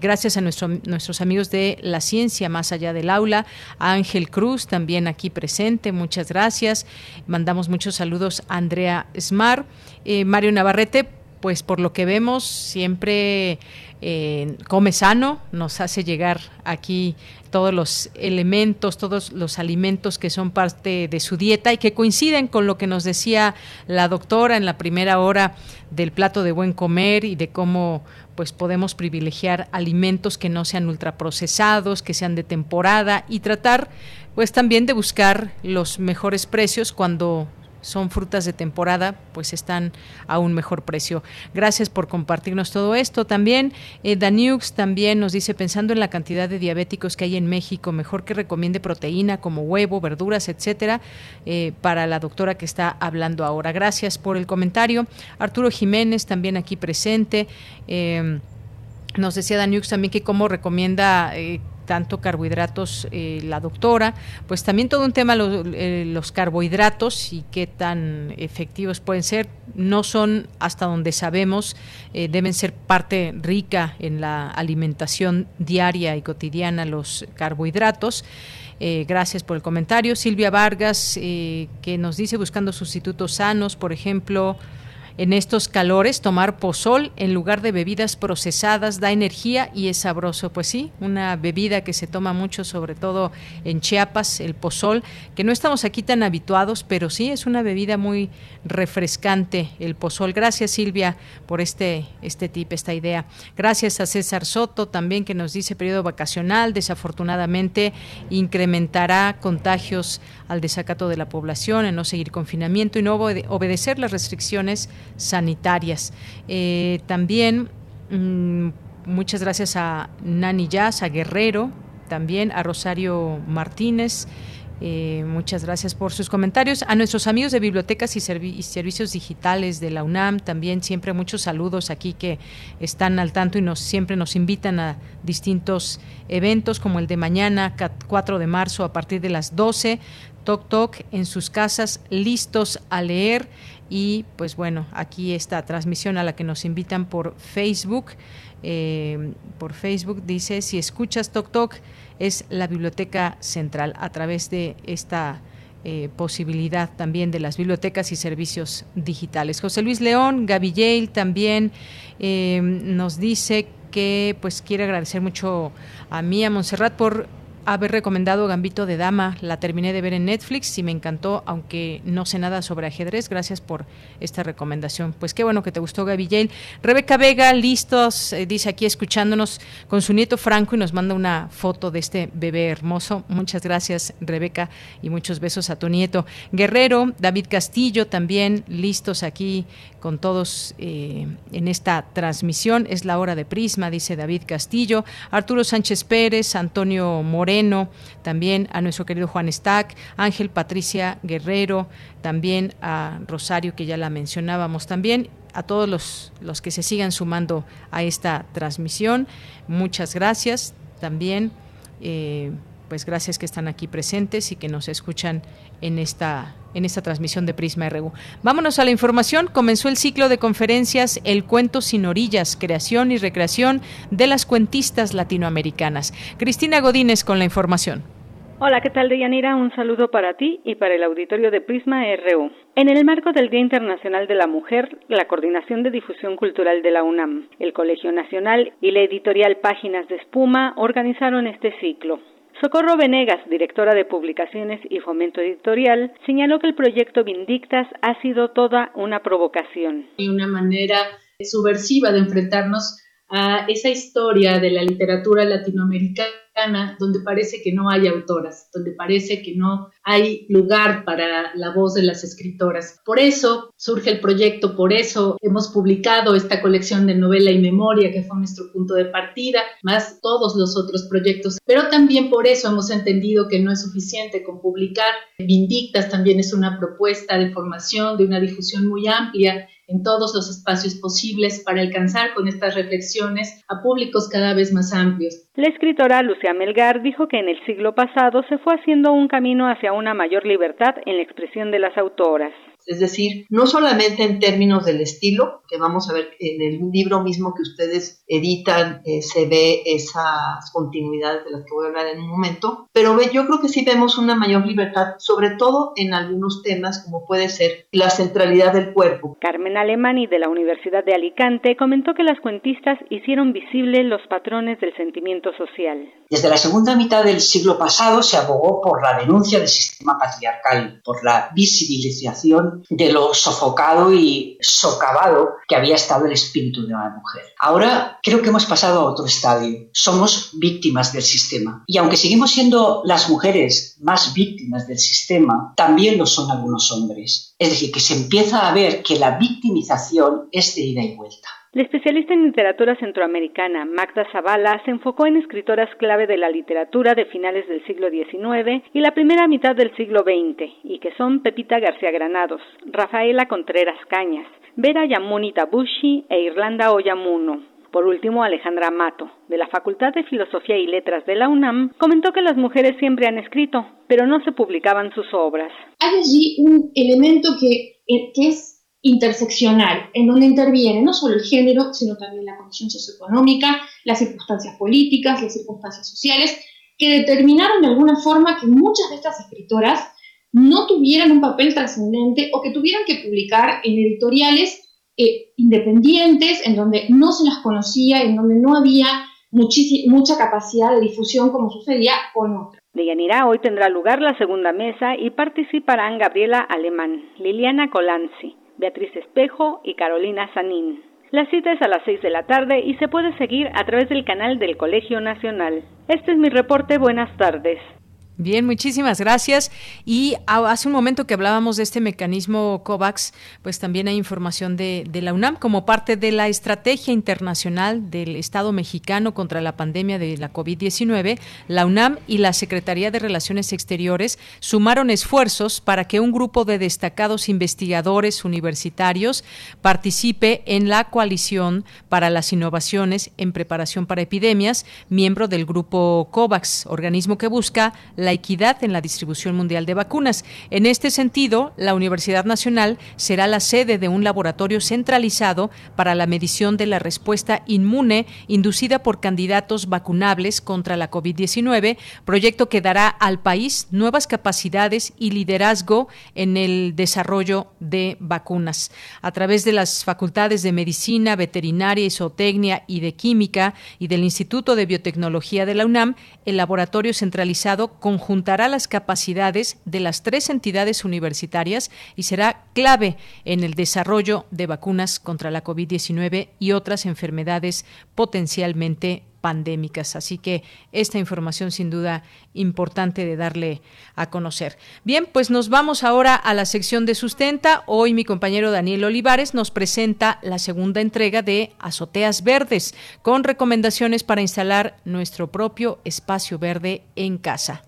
Gracias a nuestro, nuestros amigos de la ciencia más allá del aula, a Ángel Cruz también aquí presente, muchas gracias. Mandamos muchos saludos a Andrea Smar, eh, Mario Navarrete, pues por lo que vemos siempre eh, come sano, nos hace llegar aquí todos los elementos, todos los alimentos que son parte de su dieta y que coinciden con lo que nos decía la doctora en la primera hora del plato de buen comer y de cómo pues podemos privilegiar alimentos que no sean ultraprocesados, que sean de temporada y tratar pues también de buscar los mejores precios cuando son frutas de temporada, pues están a un mejor precio. Gracias por compartirnos todo esto. También eh, Daniux también nos dice, pensando en la cantidad de diabéticos que hay en México, mejor que recomiende proteína como huevo, verduras, etcétera, eh, para la doctora que está hablando ahora. Gracias por el comentario. Arturo Jiménez también aquí presente. Eh, nos decía Daniux también que cómo recomienda eh, tanto carbohidratos eh, la doctora, pues también todo un tema eh, los carbohidratos y qué tan efectivos pueden ser, no son hasta donde sabemos, eh, deben ser parte rica en la alimentación diaria y cotidiana los carbohidratos. gracias por el comentario. Silvia Vargas, que nos dice buscando sustitutos sanos, por ejemplo, en estos calores, tomar pozol en lugar de bebidas procesadas da energía y es sabroso. Pues sí, una bebida que se toma mucho, sobre todo en Chiapas, el pozol, que no estamos aquí tan habituados, pero sí es una bebida muy refrescante el pozol. Gracias Silvia por este, este tip, esta idea. Gracias a César Soto también que nos dice periodo vacacional, desafortunadamente incrementará contagios al desacato de la población, en no seguir confinamiento y no obedecer las restricciones sanitarias. Eh, también mm, muchas gracias a Nani Jazz, a Guerrero, también a Rosario Martínez. Eh, muchas gracias por sus comentarios. A nuestros amigos de bibliotecas y, servicios digitales de la UNAM, también siempre muchos saludos aquí que están al tanto y nos siempre nos invitan a distintos eventos como el de mañana, 4 de marzo, a partir de las 12. Toc Toc en sus casas, listos a leer. Y pues bueno, aquí esta transmisión a la que nos invitan por Facebook. Eh, por Facebook dice, si escuchas Toc Toc, es la Biblioteca Central a través de esta eh, posibilidad también de las bibliotecas y servicios digitales. José Luis León, Gaby también eh, nos dice que pues quiere agradecer mucho a mí, a Montserrat, por haber recomendado Gambito de Dama. La terminé de ver en Netflix y me encantó, aunque no sé nada sobre ajedrez. Gracias por esta recomendación. Pues qué bueno que te gustó, Gaby Jane. Rebeca Vega, listos, eh, dice aquí escuchándonos con su nieto Franco y nos manda una foto de este bebé hermoso. Muchas gracias, Rebeca, y muchos besos a tu nieto. Guerrero, David Castillo, también listos aquí con todos eh, en esta transmisión. Es la hora de Prisma, dice David Castillo. Arturo Sánchez Pérez, Antonio Moreno, también a nuestro querido Juan Stack, Ángel Patricia Guerrero, también a Rosario, que ya la mencionábamos también, a todos los, los que se sigan sumando a esta transmisión. Muchas gracias también. Eh, pues gracias que están aquí presentes y que nos escuchan en esta en esta transmisión de Prisma RU. Vámonos a la información. Comenzó el ciclo de conferencias El cuento sin orillas, creación y recreación de las cuentistas latinoamericanas. Cristina Godínez con la información. Hola, ¿qué tal, Deyanira? Un saludo para ti y para el auditorio de Prisma RU. En el marco del Día Internacional de la Mujer, la Coordinación de Difusión Cultural de la UNAM, el Colegio Nacional y la editorial Páginas de Espuma organizaron este ciclo. Socorro Venegas, directora de Publicaciones y Fomento Editorial, señaló que el proyecto Vindictas ha sido toda una provocación. Y una manera subversiva de enfrentarnos a esa historia de la literatura latinoamericana donde parece que no hay autoras, donde parece que no hay lugar para la voz de las escritoras. Por eso surge el proyecto, por eso hemos publicado esta colección de novela y memoria que fue nuestro punto de partida, más todos los otros proyectos. Pero también por eso hemos entendido que no es suficiente con publicar. Vindictas también es una propuesta de formación, de una difusión muy amplia en todos los espacios posibles para alcanzar con estas reflexiones a públicos cada vez más amplios. La escritora Lucia Melgar dijo que en el siglo pasado se fue haciendo un camino hacia una mayor libertad en la expresión de las autoras. Es decir, no solamente en términos del estilo, que vamos a ver en el libro mismo que ustedes editan, eh, se ve esas continuidades de las que voy a hablar en un momento, pero yo creo que sí vemos una mayor libertad, sobre todo en algunos temas como puede ser la centralidad del cuerpo. Carmen Alemani de la Universidad de Alicante comentó que las cuentistas hicieron visibles los patrones del sentimiento social. Desde la segunda mitad del siglo pasado se abogó por la denuncia del sistema patriarcal, por la visibilización de lo sofocado y socavado que había estado el espíritu de la mujer. Ahora creo que hemos pasado a otro estadio. Somos víctimas del sistema. Y aunque seguimos siendo las mujeres más víctimas del sistema, también lo son algunos hombres. Es decir, que se empieza a ver que la victimización es de ida y vuelta. La especialista en literatura centroamericana Magda Zavala se enfocó en escritoras clave de la literatura de finales del siglo XIX y la primera mitad del siglo XX, y que son Pepita García Granados, Rafaela Contreras Cañas, Vera Yamuni Tabushi e Irlanda Oyamuno. Por último, Alejandra Mato, de la Facultad de Filosofía y Letras de la UNAM, comentó que las mujeres siempre han escrito, pero no se publicaban sus obras. Hay allí un elemento que, eh, que es interseccional, en donde interviene no solo el género, sino también la condición socioeconómica, las circunstancias políticas, las circunstancias sociales, que determinaron de alguna forma que muchas de estas escritoras no tuvieran un papel trascendente o que tuvieran que publicar en editoriales eh, independientes, en donde no se las conocía, en donde no había mucha capacidad de difusión como sucedía con otras. De Yanira hoy tendrá lugar la segunda mesa y participarán Gabriela Alemán, Liliana Colanzi, Beatriz Espejo y Carolina Sanín. La cita es a las 6 de la tarde y se puede seguir a través del canal del Colegio Nacional. Este es mi reporte. Buenas tardes. Bien, muchísimas gracias. Y hace un momento que hablábamos de este mecanismo COVAX, pues también hay información de, la UNAM como parte de la estrategia internacional del Estado mexicano contra la pandemia de la COVID-19. La UNAM y la Secretaría de Relaciones Exteriores sumaron esfuerzos para que un grupo de destacados investigadores universitarios participe en la coalición para las innovaciones en preparación para epidemias, miembro del grupo COVAX, organismo que busca la la equidad en la distribución mundial de vacunas. En este sentido, la Universidad Nacional será la sede de un laboratorio centralizado para la medición de la respuesta inmune inducida por candidatos vacunables contra la COVID-19, proyecto que dará al país nuevas capacidades y liderazgo en el desarrollo de vacunas. A través de las facultades de medicina, veterinaria, isotecnia y de química y del Instituto de Biotecnología de la UNAM, el laboratorio centralizado con conjuntará las capacidades de las tres entidades universitarias y será clave en el desarrollo de vacunas contra la COVID-19 y otras enfermedades potencialmente pandémicas. Así que esta información sin duda importante de darle a conocer. Bien, pues nos vamos ahora a la sección de sustenta. Hoy mi compañero Daniel Olivares nos presenta la segunda entrega de Azoteas Verdes con recomendaciones para instalar nuestro propio espacio verde en casa.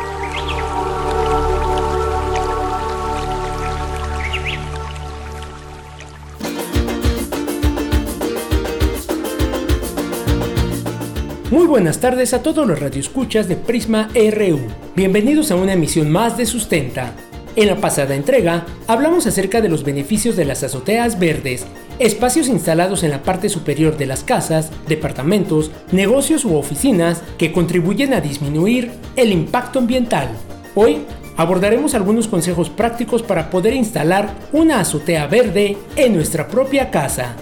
Muy buenas tardes a todos los radioescuchas de Prisma RU. Bienvenidos a una emisión más de Sustenta. En la pasada entrega hablamos acerca de los beneficios de las azoteas verdes, espacios instalados en la parte superior de las casas, departamentos, negocios u oficinas que contribuyen a disminuir el impacto ambiental. Hoy abordaremos algunos consejos prácticos para poder instalar una azotea verde en nuestra propia casa.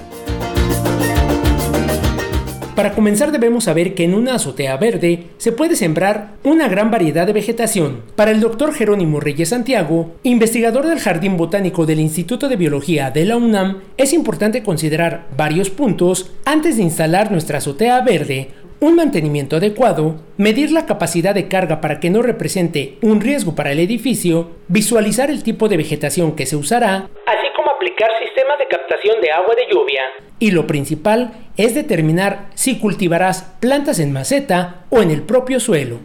Para comenzar debemos saber que en una azotea verde se puede sembrar una gran variedad de vegetación. Para el doctor Jerónimo Reyes Santiago, investigador del Jardín Botánico del Instituto de Biología de la UNAM, es importante considerar varios puntos antes de instalar nuestra azotea verde un mantenimiento adecuado, medir la capacidad de carga para que no represente un riesgo para el edificio, visualizar el tipo de vegetación que se usará, así aplicar sistemas de captación de agua de lluvia. Y lo principal es determinar si cultivarás plantas en maceta o en el propio suelo.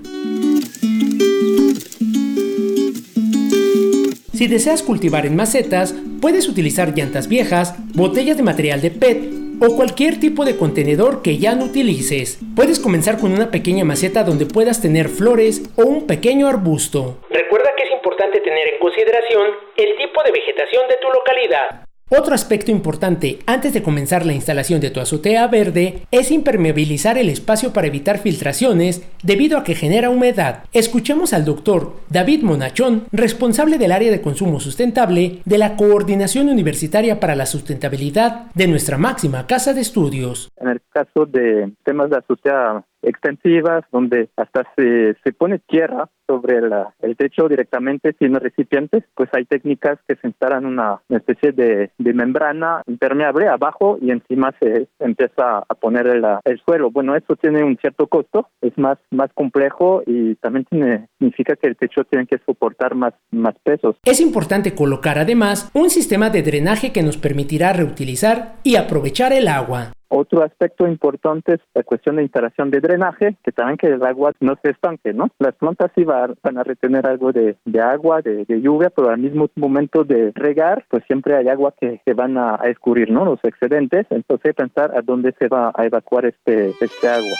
Si deseas cultivar en macetas, puedes utilizar llantas viejas, botellas de material de PET o cualquier tipo de contenedor que ya no utilices. Puedes comenzar con una pequeña maceta donde puedas tener flores o un pequeño arbusto. Recuerda que es importante tener en consideración el tipo de vegetación de tu localidad. Otro aspecto importante antes de comenzar la instalación de tu azotea verde es impermeabilizar el espacio para evitar filtraciones debido a que genera humedad. Escuchemos al doctor David Monachón, responsable del área de consumo sustentable de la Coordinación Universitaria para la Sustentabilidad de nuestra máxima casa de estudios. En el caso de temas de azotea extensivas, donde hasta se, se pone tierra sobre el techo directamente sin recipientes, pues hay técnicas que se instalan una, especie de, membrana impermeable abajo y encima se empieza a poner el, el, suelo. Bueno, eso tiene un cierto costo, es más, más complejo y también significa que el techo tiene que soportar más, más pesos. Es importante colocar además un sistema de drenaje que nos permitirá reutilizar y aprovechar el agua. Otro aspecto importante es la cuestión de instalación de drenaje, que también que el agua no se estanque, ¿no? Las plantas sí van, a retener algo de, agua, de, lluvia, pero al mismo momento de regar, pues siempre hay agua que se van a, escurrir, ¿no? Los excedentes, entonces pensar a dónde se va a evacuar este, este agua.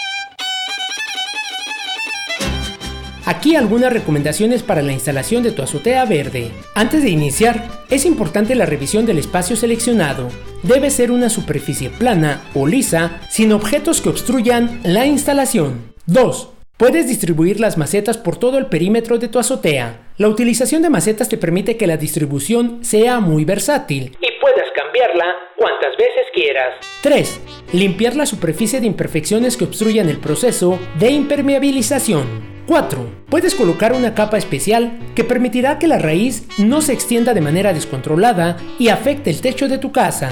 Aquí algunas recomendaciones para la instalación de tu azotea verde. Antes de iniciar, es importante la revisión del espacio seleccionado. Debe ser una superficie plana o lisa, sin objetos que obstruyan la instalación. 2. Puedes distribuir las macetas por todo el perímetro de tu azotea. La utilización de macetas te permite que la distribución sea muy versátil puedas cambiarla cuantas veces quieras. 3. Limpiar la superficie de imperfecciones que obstruyan el proceso de impermeabilización. 4. Puedes colocar una capa especial que permitirá que la raíz no se extienda de manera descontrolada y afecte el techo de tu casa.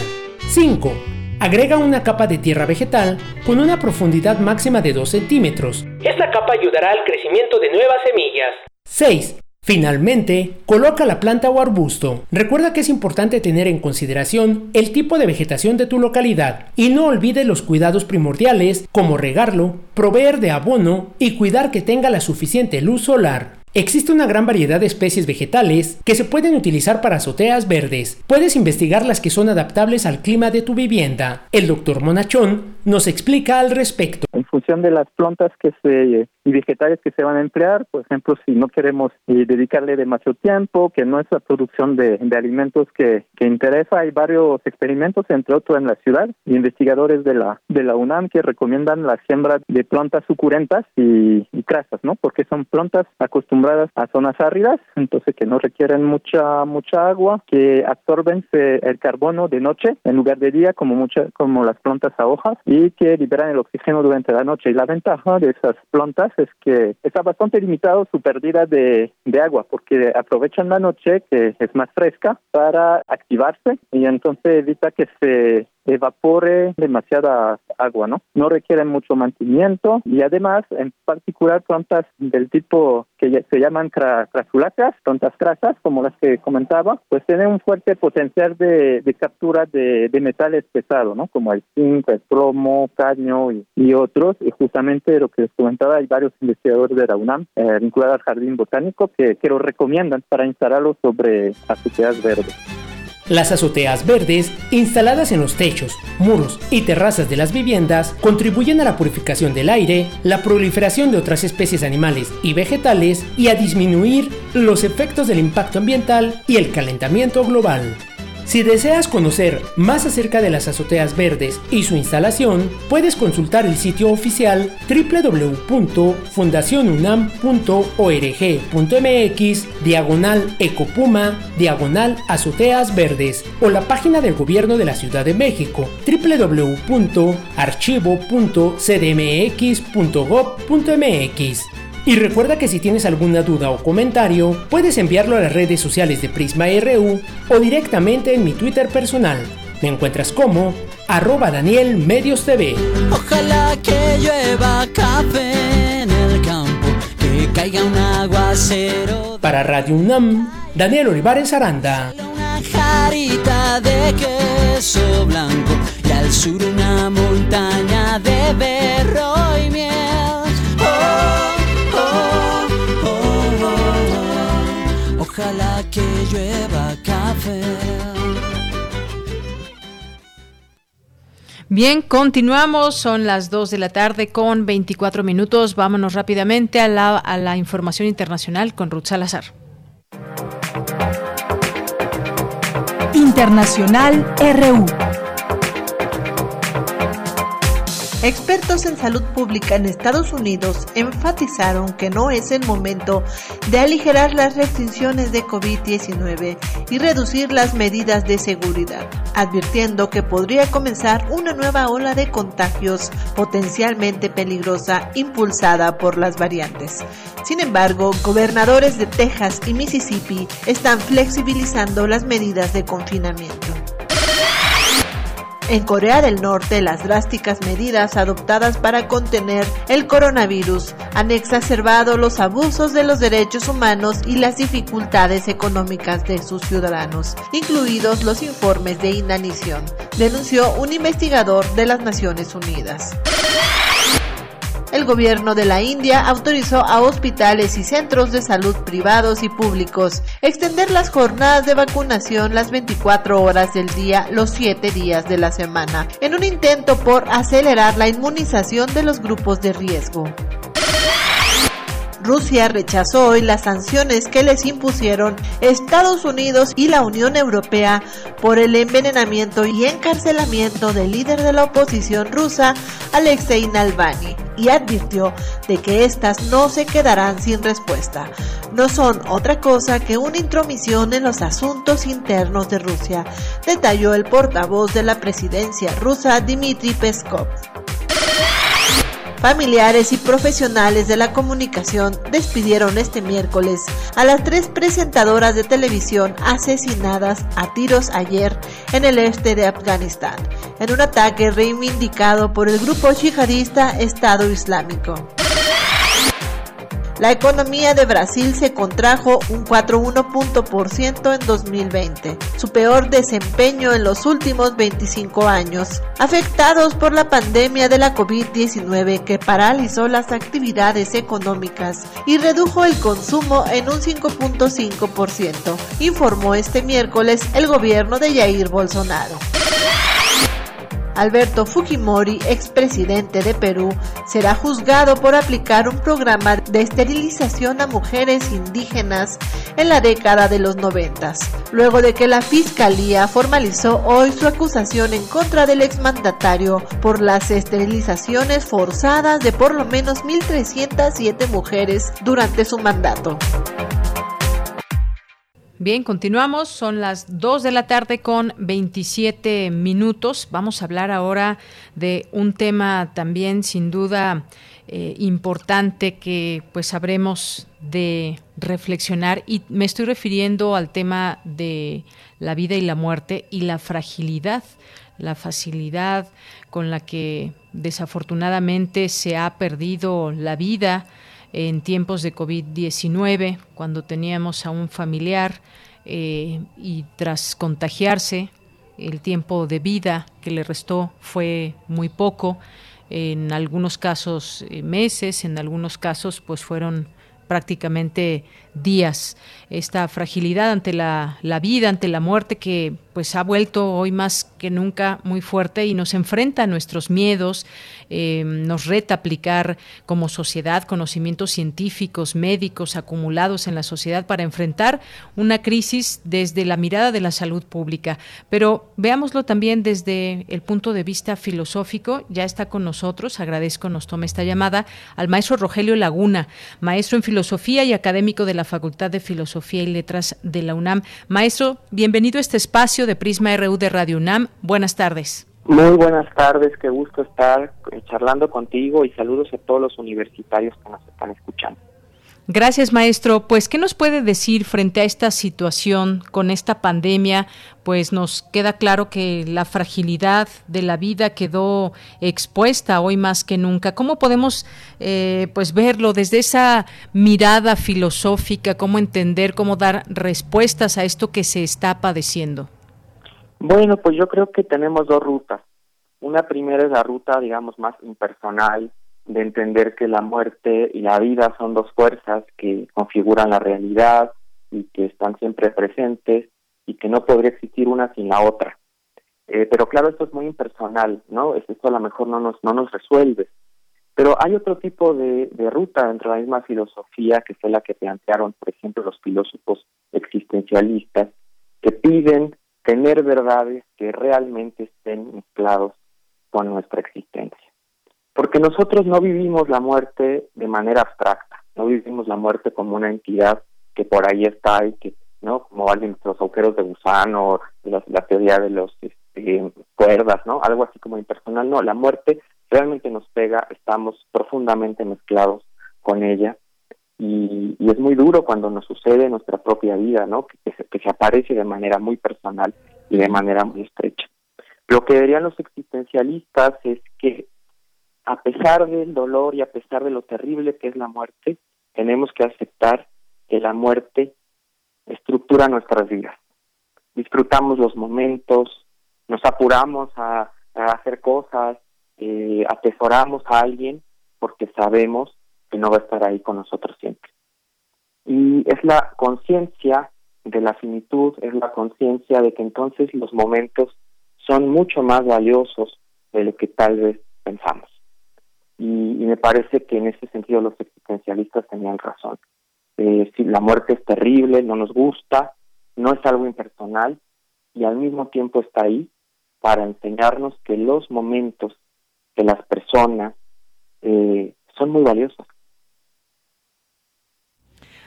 5. Agrega una capa de tierra vegetal con una profundidad máxima de 2 centímetros. Esta capa ayudará al crecimiento de nuevas semillas. 6. Finalmente, coloca la planta o arbusto. Recuerda que es importante tener en consideración el tipo de vegetación de tu localidad y no olvides los cuidados primordiales como regarlo, proveer de abono y cuidar que tenga la suficiente luz solar. Existe una gran variedad de especies vegetales que se pueden utilizar para azoteas verdes. Puedes investigar las que son adaptables al clima de tu vivienda. El doctor Monachón nos explica al respecto. En función de las plantas que se y vegetales que se van a emplear, por ejemplo, si no queremos eh, dedicarle demasiado tiempo, que no es la producción de, alimentos que, interesa, hay varios experimentos, entre otros en la ciudad, investigadores de la, de la UNAM que recomiendan la siembra de plantas suculentas y, y crasas, ¿no? Porque son plantas acostumbradas a zonas áridas, entonces que no requieren mucha mucha agua, que absorben el carbono de noche en lugar de día, como muchas como las plantas a hojas, que liberan el oxígeno durante la noche. Y la ventaja de esas plantas es que está bastante limitado su pérdida de, de agua porque aprovechan la noche que es más fresca para activarse y entonces evita que se evapore demasiada agua, ¿no? No requieren mucho mantenimiento y además, en particular, plantas del tipo que se llaman crasuláceas, plantas crasas, como las que comentaba, pues tienen un fuerte potencial de, captura de, metales pesados, ¿no? Como el zinc, el plomo, cadmio y, otros. Y justamente lo que les comentaba, hay varios investigadores de la UNAM eh, vinculados al jardín botánico que, que lo recomiendan para instalarlos sobre azoteas verdes. Las azoteas verdes, instaladas en los techos, muros y terrazas de las viviendas, contribuyen a la purificación del aire, la proliferación de otras especies animales y vegetales y a disminuir los efectos del impacto ambiental y el calentamiento global. Si deseas conocer más acerca de las azoteas verdes y su instalación, puedes consultar el sitio oficial www.fundacionunam.org.mx diagonal ecopuma diagonal azoteas verdes o la página del gobierno de la Ciudad de México www.archivo.cdmx.gov.mx. Y recuerda que si tienes alguna duda o comentario, puedes enviarlo a las redes sociales de Prisma RU o directamente en mi Twitter personal. Me encuentras como arroba Daniel Medios TV. Ojalá que llueva café en el campo, que caiga un aguacero. Para Radio UNAM, Daniel Olivares Aranda. jarita de queso blanco y al sur una montaña de berro y Ojalá que llueva café. Bien, continuamos, son las 2 de la tarde con 24 minutos. Vámonos rápidamente a la, a la información internacional con Ruth Salazar. Internacional RU. Expertos en salud pública en Estados Unidos enfatizaron que no es el momento de aligerar las restricciones de COVID-19 y reducir las medidas de seguridad, advirtiendo que podría comenzar una nueva ola de contagios potencialmente peligrosa impulsada por las variantes. Sin embargo, gobernadores de Texas y Mississippi están flexibilizando las medidas de confinamiento. En Corea del Norte, las drásticas medidas adoptadas para contener el coronavirus han exacerbado los abusos de los derechos humanos y las dificultades económicas de sus ciudadanos, incluidos los informes de inanición, denunció un investigador de las Naciones Unidas el gobierno de la India autorizó a hospitales y centros de salud privados y públicos extender las jornadas de vacunación las 24 horas del día, los 7 días de la semana, en un intento por acelerar la inmunización de los grupos de riesgo. Rusia rechazó hoy las sanciones que les impusieron Estados Unidos y la Unión Europea por el envenenamiento y encarcelamiento del líder de la oposición rusa, Alexei Navalny, y advirtió de que éstas no se quedarán sin respuesta. No son otra cosa que una intromisión en los asuntos internos de Rusia, detalló el portavoz de la presidencia rusa Dmitry Peskov. Familiares y profesionales de la comunicación despidieron este miércoles a las tres presentadoras de televisión asesinadas a tiros ayer en el este de Afganistán, en un ataque reivindicado por el grupo yihadista Estado Islámico. La economía de Brasil se contrajo un 4,1% en 2020, su peor desempeño en los últimos 25 años, afectados por la pandemia de la COVID-19 que paralizó las actividades económicas y redujo el consumo en un 5.5%, informó este miércoles el gobierno de Jair Bolsonaro. Alberto Fujimori, expresidente de Perú, será juzgado por aplicar un programa de esterilización a mujeres indígenas en la década de los noventas, luego de que la Fiscalía formalizó hoy su acusación en contra del exmandatario por las esterilizaciones forzadas de por lo menos 1.307 mujeres durante su mandato. Bien, continuamos. Son las 2 de la tarde con 27 minutos. Vamos a hablar ahora de un tema también sin duda eh, importante que pues habremos de reflexionar y me estoy refiriendo al tema de la vida y la muerte y la fragilidad, la facilidad con la que desafortunadamente se ha perdido la vida en tiempos de COVID-19, cuando teníamos a un familiar eh, y tras contagiarse, el tiempo de vida que le restó fue muy poco, en algunos casos eh, meses, en algunos casos pues fueron prácticamente días. Esta fragilidad ante la, la, vida, ante la muerte que pues ha vuelto hoy más que nunca muy fuerte y nos enfrenta a nuestros miedos, eh, nos reta aplicar como sociedad conocimientos científicos, médicos acumulados en la sociedad para enfrentar una crisis desde la mirada de la salud pública. Pero veámoslo también desde el punto de vista filosófico. Ya está con nosotros, agradezco nos tome esta llamada, al maestro Rogelio Laguna, maestro en filosofía y académico de la Facultad de Filosofía y Letras de la UNAM. Maestro, bienvenido a este espacio de Prisma RU de Radio UNAM. Buenas tardes. Muy buenas tardes, qué gusto estar eh, charlando contigo y saludos a todos los universitarios que nos están escuchando. Gracias, maestro. Pues, ¿qué nos puede decir frente a esta situación con esta pandemia? Pues nos queda claro que la fragilidad de la vida quedó expuesta hoy más que nunca. ¿Cómo podemos, eh, pues, verlo desde esa mirada filosófica? ¿Cómo entender, cómo dar respuestas a esto que se está padeciendo? Bueno, pues yo creo que tenemos dos rutas. Una primera es la ruta, digamos, más impersonal, de entender que la muerte y la vida son dos fuerzas que configuran la realidad y que están siempre presentes y que no podría existir una sin la otra. Eh, pero claro, esto es muy impersonal, ¿no? Esto a lo mejor no nos, no nos resuelve. Pero hay otro tipo de, de ruta dentro de la misma filosofía que fue la que plantearon, por ejemplo, los filósofos existencialistas, que piden tener verdades que realmente estén mezclados con nuestra existencia. Porque nosotros no vivimos la muerte de manera abstracta, no vivimos la muerte como una entidad que por ahí está y que, ¿no? Como alguien los agujeros de gusano, la, la teoría de los este, cuerdas, ¿no? Algo así como impersonal. No, la muerte realmente nos pega, estamos profundamente mezclados con ella y, es muy duro cuando nos sucede en nuestra propia vida, ¿no? Que, que, se, aparece de manera muy personal y de manera muy estrecha. Lo que dirían los existencialistas es que a pesar del dolor y a pesar de lo terrible que es la muerte, tenemos que aceptar que la muerte estructura nuestras vidas. Disfrutamos los momentos, nos apuramos a, hacer cosas, eh, atesoramos a alguien porque sabemos que no va a estar ahí con nosotros siempre. Y es la conciencia de la finitud, es la conciencia de que entonces los momentos son mucho más valiosos de lo que tal vez pensamos. Y, me parece que en ese sentido los existencialistas tenían razón. Eh, la muerte es terrible, no nos gusta, no es algo impersonal y al mismo tiempo está ahí para enseñarnos que los momentos de las personas eh, son muy valiosos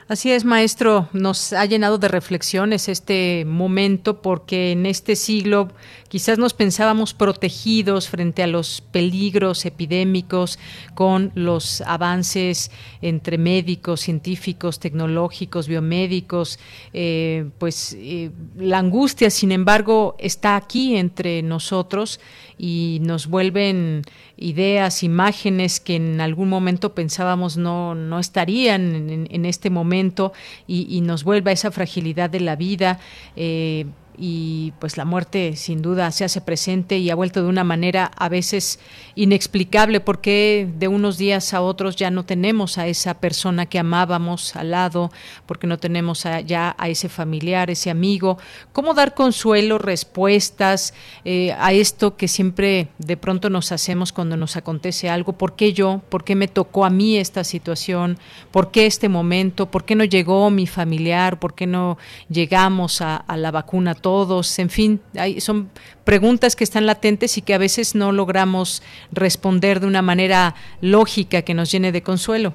Así es, maestro. Nos ha llenado de reflexiones este momento porque en este siglo quizás nos pensábamos protegidos frente a los peligros epidémicos con los avances entre médicos, científicos, tecnológicos, biomédicos. Eh, pues eh, la angustia, sin embargo, está aquí entre nosotros y nos vuelven ideas, imágenes que en algún momento pensábamos no, no estarían en, este momento y, nos vuelve a esa fragilidad de la vida. Eh, y pues la muerte sin duda se hace presente y ha vuelto de una manera a veces inexplicable porque de unos días a otros ya no tenemos a esa persona que amábamos al lado, porque no tenemos ya a ese familiar, ese amigo. ¿Cómo dar consuelo, respuestas eh, a esto que siempre de pronto nos hacemos cuando nos acontece algo? ¿Por qué yo? ¿Por qué me tocó a mí esta situación? ¿Por qué este momento? ¿Por qué no llegó mi familiar? ¿Por qué no llegamos a, a la vacuna? Todos, en fin, hay, son preguntas que están latentes y que a veces no logramos responder de una manera lógica que nos llene de consuelo.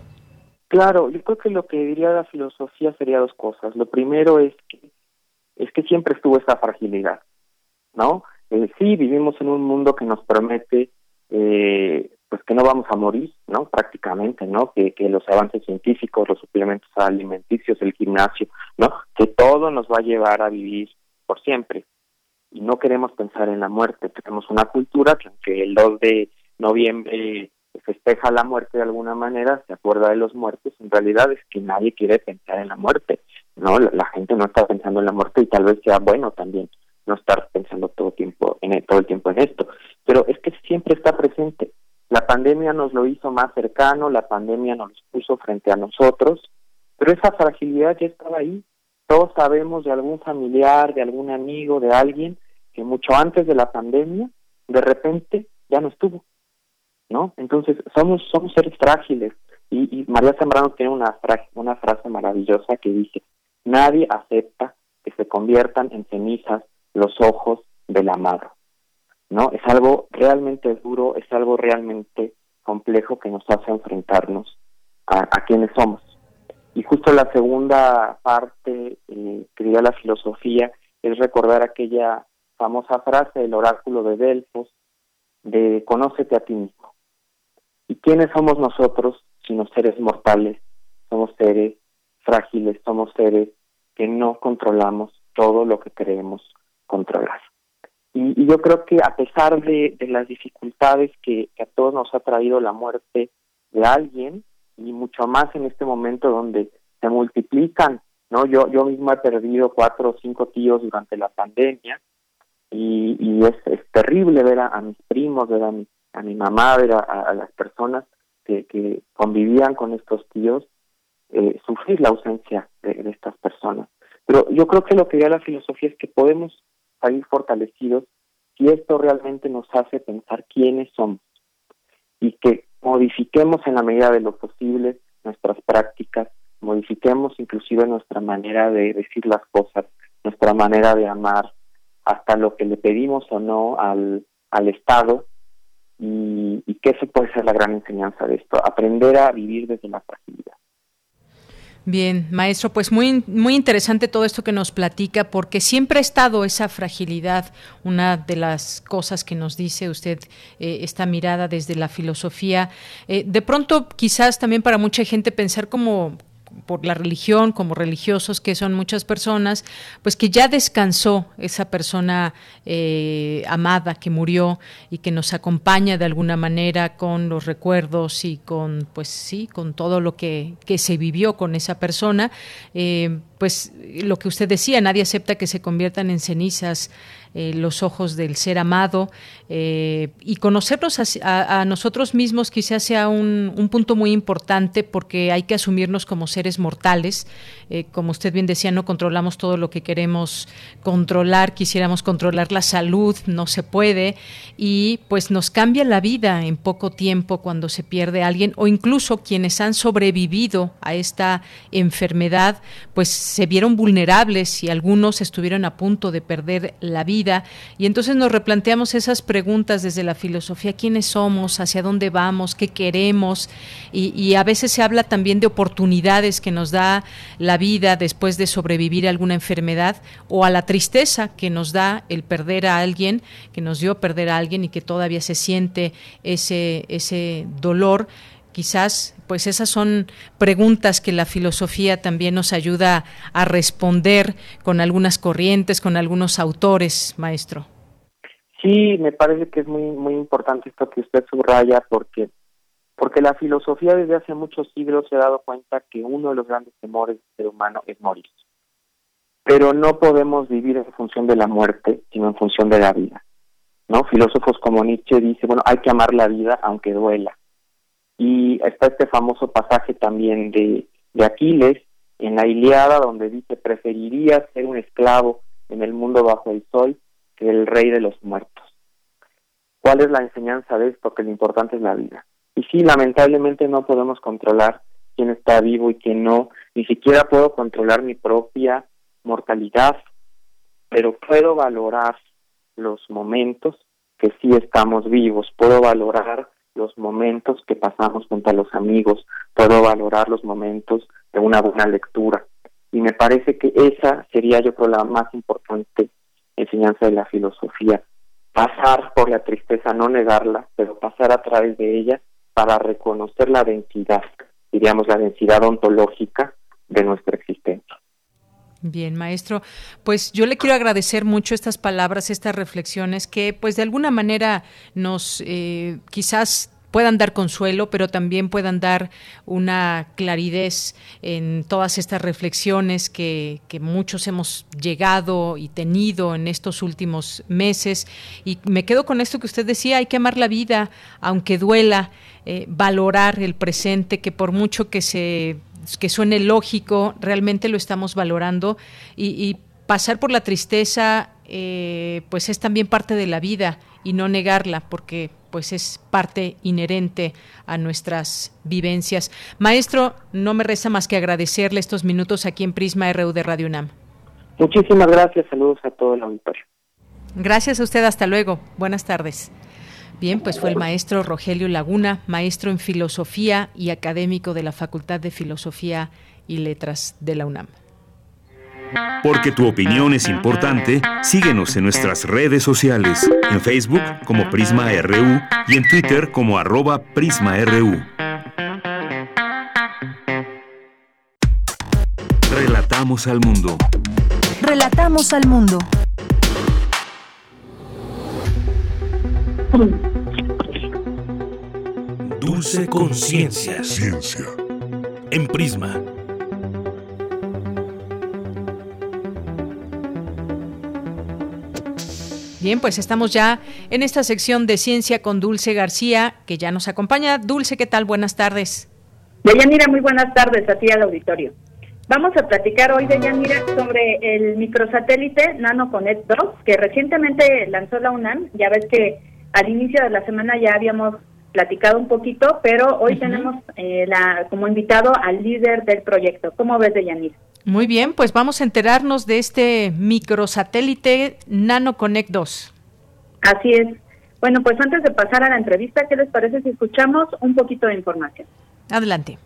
Claro, yo creo que lo que diría la filosofía sería dos cosas. Lo primero es que es que siempre estuvo esta fragilidad, ¿no? Eh, sí, vivimos en un mundo que nos promete eh, pues que no vamos a morir, ¿no? Prácticamente, ¿no? Que los avances científicos, los suplementos alimenticios, el gimnasio, ¿no? Que todo nos va a llevar a vivir por siempre. Y no queremos pensar en la muerte. Tenemos una cultura que aunque el 2 de noviembre festeja la muerte de alguna manera, se acuerda de los muertos, en realidad es que nadie quiere pensar en la muerte, ¿no? La, gente no está pensando en la muerte y tal vez sea bueno también no estar pensando todo tiempo en todo el tiempo en esto, pero es que siempre está presente. La pandemia nos lo hizo más cercano, la pandemia nos puso frente a nosotros, pero esa fragilidad ya estaba ahí todos sabemos de algún familiar, de algún amigo, de alguien que mucho antes de la pandemia, de repente ya no estuvo, ¿no? Entonces, somos, somos seres frágiles. Y, María Zambrano tiene una, una frase maravillosa que dice, nadie acepta que se conviertan en cenizas los ojos del amado, ¿no? Es algo realmente duro, es algo realmente complejo que nos hace enfrentarnos a, a quienes somos. Y justo la segunda parte eh, que diría la filosofía es recordar aquella famosa frase del oráculo de Delfos de conócete a ti mismo. ¿Y quiénes somos nosotros sino seres mortales somos seres frágiles, somos seres que no controlamos todo lo que queremos controlar. Y, yo creo que a pesar de, las dificultades que, a todos nos ha traído la muerte de alguien, y mucho más en este momento donde se multiplican, ¿no? Yo, yo mismo he perdido cuatro o cinco tíos durante la pandemia, y, es, es, terrible ver a, mis primos, ver a mi, a mi mamá, ver a, las personas que, que, convivían con estos tíos, eh, sufrir la ausencia de, de estas personas. Pero yo creo que lo que da la filosofía es que podemos salir fortalecidos si esto realmente nos hace pensar quiénes somos y que modifiquemos en la medida de lo posible nuestras prácticas, modifiquemos inclusive nuestra manera de decir las cosas, nuestra manera de amar, hasta lo que le pedimos o no al, al Estado y, y que eso puede ser la gran enseñanza de esto, aprender a vivir desde la fragilidad. Bien, maestro, pues muy, muy interesante todo esto que nos platica, porque siempre ha estado esa fragilidad, una de las cosas que nos dice usted, eh, esta mirada desde la filosofía. Eh, de pronto, quizás también para mucha gente pensar como, por la religión, como religiosos que son muchas personas, pues que ya descansó esa persona eh, amada que murió y que nos acompaña de alguna manera con los recuerdos y con, pues sí, con todo lo que, que se vivió con esa persona. Eh, pues lo que usted decía, nadie acepta que se conviertan en cenizas eh, los ojos del ser amado eh, y conocernos a, nosotros mismos quizás sea un, un, punto muy importante porque hay que asumirnos como seres mortales. Eh, como usted bien decía, no controlamos todo lo que queremos controlar, quisiéramos controlar la salud, no se puede y pues nos cambia la vida en poco tiempo cuando se pierde alguien o incluso quienes han sobrevivido a esta enfermedad pues se vieron vulnerables y algunos estuvieron a punto de perder la vida. Y entonces nos replanteamos esas preguntas desde la filosofía, quiénes somos, hacia dónde vamos, qué queremos y, a veces se habla también de oportunidades que nos da la vida después de sobrevivir a alguna enfermedad o a la tristeza que nos da el perder a alguien, que nos dio perder a alguien y que todavía se siente ese, ese dolor quizás pues esas son preguntas que la filosofía también nos ayuda a responder con algunas corrientes, con algunos autores, maestro. Sí, me parece que es muy muy importante esto que usted subraya porque porque la filosofía desde hace muchos siglos se ha dado cuenta que uno de los grandes temores del ser humano es morir. Pero no podemos vivir en función de la muerte, sino en función de la vida. ¿No? Filósofos como Nietzsche dice, bueno, hay que amar la vida aunque duela. Y está este famoso pasaje también de, Aquiles en la Iliada, donde dice, preferiría ser un esclavo en el mundo bajo el sol que el rey de los muertos. ¿Cuál es la enseñanza de esto? Que lo importante es la vida. Y sí, lamentablemente no podemos controlar quién está vivo y quién no, ni siquiera puedo controlar mi propia mortalidad, pero puedo valorar los momentos que sí estamos vivos, puedo valorar los momentos que pasamos junto a los amigos, puedo valorar los momentos de una buena lectura. Y me parece que esa sería, yo creo, la más importante enseñanza de la filosofía. Pasar por la tristeza, no negarla, pero pasar a través de ella para reconocer la densidad, diríamos la densidad ontológica de nuestra existencia. Bien, maestro, pues yo le quiero agradecer mucho estas palabras, estas reflexiones que pues de alguna manera nos eh, quizás puedan dar consuelo, pero también puedan dar una claridad en todas estas reflexiones que, que, muchos hemos llegado y tenido en estos últimos meses. Y me quedo con esto que usted decía, hay que amar la vida, aunque duela, eh, valorar el presente, que por mucho que se que suene lógico, realmente lo estamos valorando y, pasar por la tristeza, eh, pues es también parte de la vida y no negarla, porque pues es parte inherente a nuestras vivencias. Maestro, no me resta más que agradecerle estos minutos aquí en Prisma RU de Radio UNAM. Muchísimas gracias, saludos a todo el auditorio. Gracias a usted, hasta luego. Buenas tardes. Bien, pues fue el maestro Rogelio Laguna, maestro en filosofía y académico de la Facultad de Filosofía y Letras de la UNAM. Porque tu opinión es importante, síguenos en nuestras redes sociales, en Facebook como Prisma RU y en Twitter como arroba PrismaRU. Relatamos al mundo. Relatamos al mundo. Dulce conciencia. Ciencia. En Prisma. Bien, pues estamos ya en esta sección de ciencia con Dulce García, que ya nos acompaña. Dulce, ¿qué tal? Buenas tardes. Deyanira, muy buenas tardes a ti al auditorio. Vamos a platicar hoy, Deyanira, sobre el microsatélite NanoConnect 2, que recientemente lanzó la UNAM. Ya ves que al inicio de la semana ya habíamos platicado un poquito, pero hoy tenemos eh, la, como invitado al líder del proyecto. ¿Cómo ves, Deyanira? Muy bien, pues vamos a enterarnos de este microsatélite NanoConnect 2. Así es. Bueno, pues antes de pasar a la entrevista, ¿qué les parece si escuchamos un poquito de información? Adelante.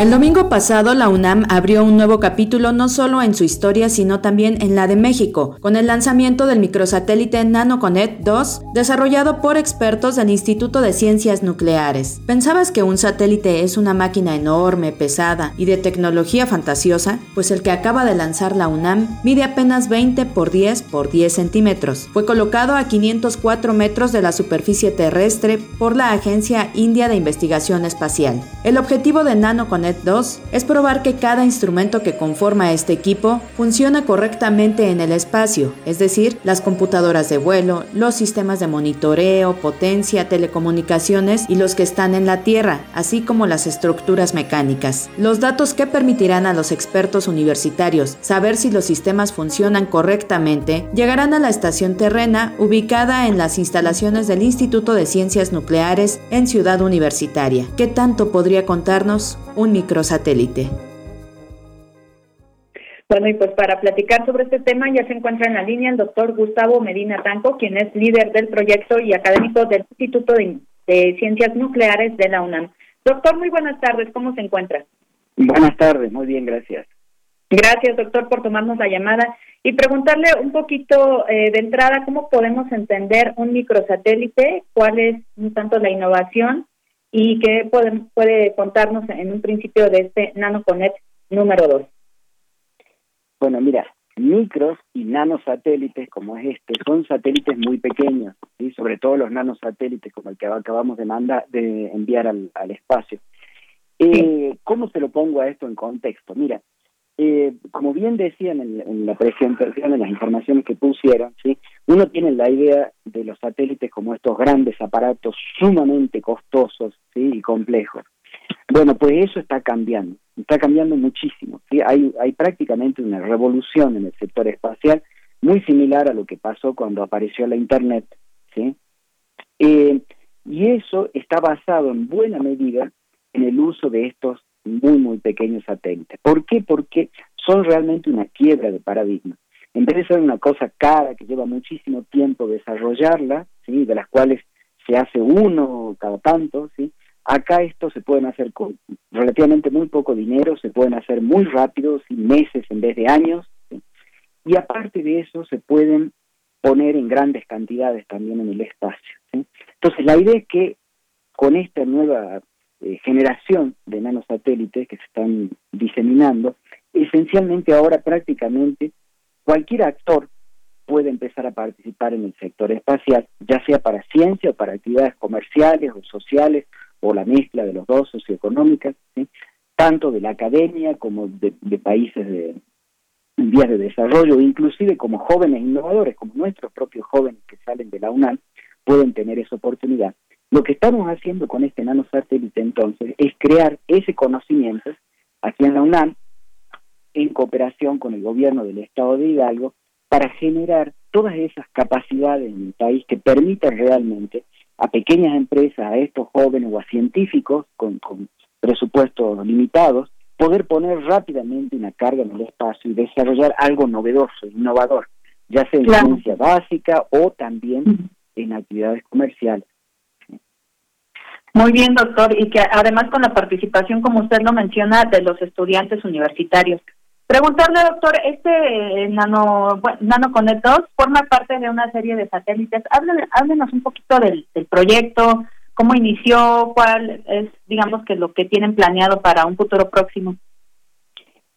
El domingo pasado la UNAM abrió un nuevo capítulo no solo en su historia sino también en la de México, con el lanzamiento del microsatélite NanoConnect 2, desarrollado por expertos del Instituto de Ciencias Nucleares. ¿Pensabas que un satélite es una máquina enorme, pesada y de tecnología fantasiosa? Pues el que acaba de lanzar la UNAM mide apenas 20 por 10 por 10 centímetros. Fue colocado a 504 metros de la superficie terrestre por la Agencia India de Investigación Espacial. El objetivo de NanoConnect 2 es probar que cada instrumento que conforma este equipo funciona correctamente en el espacio, es decir, las computadoras de vuelo, los sistemas de monitoreo, potencia, telecomunicaciones y los que están en la Tierra, así como las estructuras mecánicas. Los datos que permitirán a los expertos universitarios saber si los sistemas funcionan correctamente llegarán a la estación terrena ubicada en las instalaciones del Instituto de Ciencias Nucleares en Ciudad Universitaria. ¿Qué tanto podría contarnos un microsatélite. Bueno, y pues para platicar sobre este tema ya se encuentra en la línea el doctor Gustavo Medina Tanco, quien es líder del proyecto y académico del Instituto de, Ciencias Nucleares de la UNAM. Doctor, muy buenas tardes, ¿cómo se encuentra? Buenas tardes, muy bien, gracias. Gracias, doctor, por tomarnos la llamada y preguntarle un poquito eh, de entrada cómo podemos entender un microsatélite, cuál es un tanto la innovación y qué puede, puede contarnos en un principio de este NanoConnect número 2. Bueno, mira, micros y nanosatélites como es este son satélites muy pequeños, ¿sí? sobre todo los nanosatélites como el que acabamos de mandar de enviar al, espacio. Eh, ¿Cómo se lo pongo a esto en contexto? Mira, eh, como bien decían en, la presentación, en las informaciones que pusieron, ¿sí? uno tiene la idea de los satélites como estos grandes aparatos sumamente costosos ¿sí? y complejos. Bueno, pues eso está cambiando, está cambiando muchísimo. ¿sí? Hay, hay prácticamente una revolución en el sector espacial, muy similar a lo que pasó cuando apareció la Internet. ¿sí? Eh, y eso está basado en buena medida en el uso de estos muy, muy pequeños satélites. ¿Por qué? Porque son realmente una quiebra de paradigma. En vez de ser una cosa cara que lleva muchísimo tiempo desarrollarla, ¿sí? de las cuales se hace uno cada tanto, ¿sí? acá esto se pueden hacer con relativamente muy poco dinero, se pueden hacer muy rápido, sin meses en vez de años, y aparte de eso se pueden poner en grandes cantidades también en el espacio. Entonces la idea es que con esta nueva eh, generación de nanosatélites que se están diseminando, esencialmente ahora prácticamente cualquier actor puede empezar a participar en el sector espacial, ya sea para ciencia o para actividades comerciales o sociales o la mezcla de los dos socioeconómicas, tanto de la academia como de, países de vías de desarrollo, inclusive como jóvenes innovadores, como nuestros propios jóvenes que salen de la UNAM, pueden tener esa oportunidad lo que estamos haciendo con este nanosatélite entonces es crear ese conocimiento aquí en la UNAM, en cooperación con el gobierno del estado de Hidalgo, para generar todas esas capacidades en el país que permitan realmente a pequeñas empresas, a estos jóvenes o a científicos con, presupuestos limitados, poder poner rápidamente una carga en el espacio y desarrollar algo novedoso, innovador, ya sea en ciencia básica o también en actividades comerciales. Muy bien, doctor, y que además con la participación, como usted lo menciona, de los estudiantes universitarios. Preguntarle, doctor, este nano, bueno, nano 2 forma parte de una serie de satélites. Háblenos un poquito del, del proyecto, cómo inició, cuál es, digamos, que lo que tienen planeado para un futuro próximo.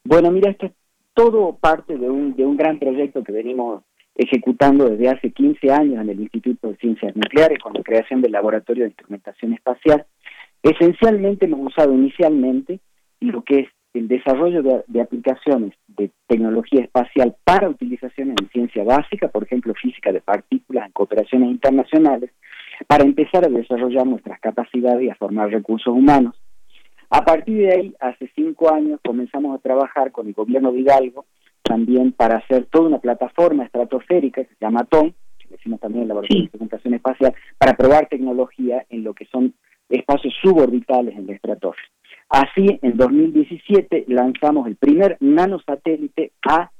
Bueno, mira, esto es todo parte de un, de un gran proyecto que venimos ejecutando desde hace 15 años en el Instituto de Ciencias Nucleares con la creación del Laboratorio de Instrumentación Espacial. Esencialmente hemos usado inicialmente lo que es el desarrollo de, aplicaciones de tecnología espacial para utilización en ciencia básica, por ejemplo, física de partículas en cooperaciones internacionales, para empezar a desarrollar nuestras capacidades y a formar recursos humanos. A partir de ahí, hace cinco años, comenzamos a trabajar con el gobierno de Hidalgo también para hacer toda una plataforma estratosférica que se llama TON, que decimos también el Laboratorio de Instrumentación Espacial, para probar tecnología en lo que son espacios suborbitales en la estratosfera. Así, en 2017 lanzamos el primer nanosatélite a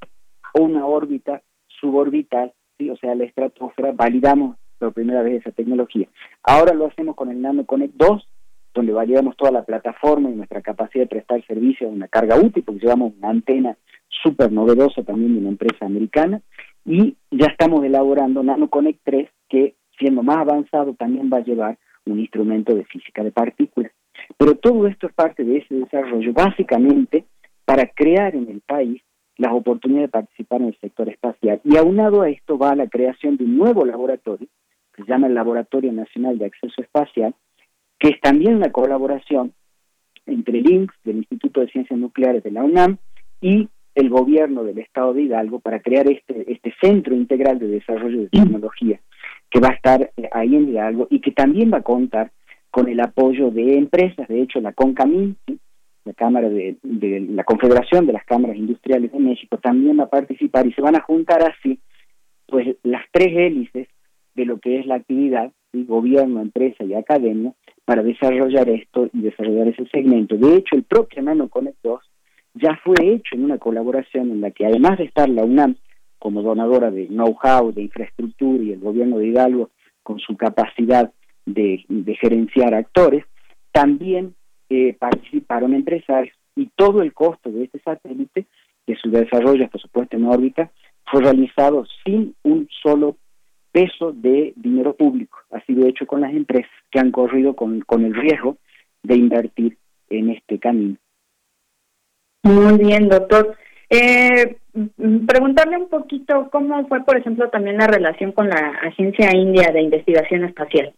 una órbita suborbital, ¿sí? o sea, la estratosfera, validamos por primera vez esa tecnología. Ahora lo hacemos con el NanoConnect 2, donde validamos toda la plataforma y nuestra capacidad de prestar servicio a una carga útil, porque llevamos una antena súper novedosa también de una empresa americana, y ya estamos elaborando NanoConnect 3, que siendo más avanzado también va a llevar un instrumento de física de partículas. Pero todo esto es parte de ese desarrollo, básicamente para crear en el país las oportunidades de participar en el sector espacial. Y aunado a esto va la creación de un nuevo laboratorio, que se llama el Laboratorio Nacional de Acceso Espacial, que es también una colaboración entre el INCS, del Instituto de Ciencias Nucleares de la UNAM, y el gobierno del Estado de Hidalgo para crear este, este centro integral de desarrollo de tecnología que va a estar eh, ahí en Hidalgo y que también va a contar con el apoyo de empresas, de hecho la CONCAMIN, la Cámara de, la Confederación de las Cámaras Industriales de México, también va a participar y se van a juntar así pues las tres hélices de lo que es la actividad, gobierno, empresa y academia, para desarrollar esto y desarrollar ese segmento. De hecho, el propio Nano Connect 2 ya fue hecho en una colaboración en la que además de estar la UNAM como donadora de know-how, de infraestructura y el gobierno de Hidalgo con su capacidad de, gerenciar actores, también eh, participaron empresarios y todo el costo de este satélite, de su desarrollo hasta su puesta en órbita, fue realizado sin un solo peso de dinero público. Ha sido hecho con las empresas que han corrido con, con el riesgo de invertir en este camino. Muy bien, doctor. Eh, preguntarle un poquito cómo fue, por ejemplo, también la relación con la Agencia India de Investigación Espacial.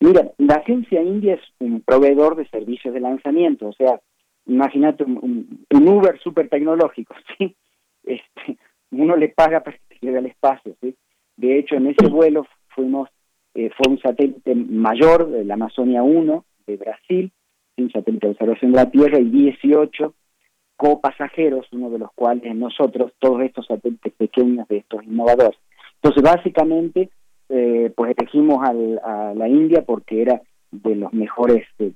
Mira, la agencia india es un proveedor de servicios de lanzamiento, o sea, imagínate un, Uber súper tecnológico, [laughs] ¿sí? Este, uno le paga para que llegue al espacio, ¿sí? De hecho, en ese vuelo fuimos, eh, fue un satélite mayor de la Amazonia 1 de Brasil, un satélite de observación de la Tierra, y 18 copasajeros, uno de los cuales nosotros, todos estos satélites pequeños de estos innovadores. Entonces, básicamente, eh, pues elegimos a la India porque era de los mejores eh,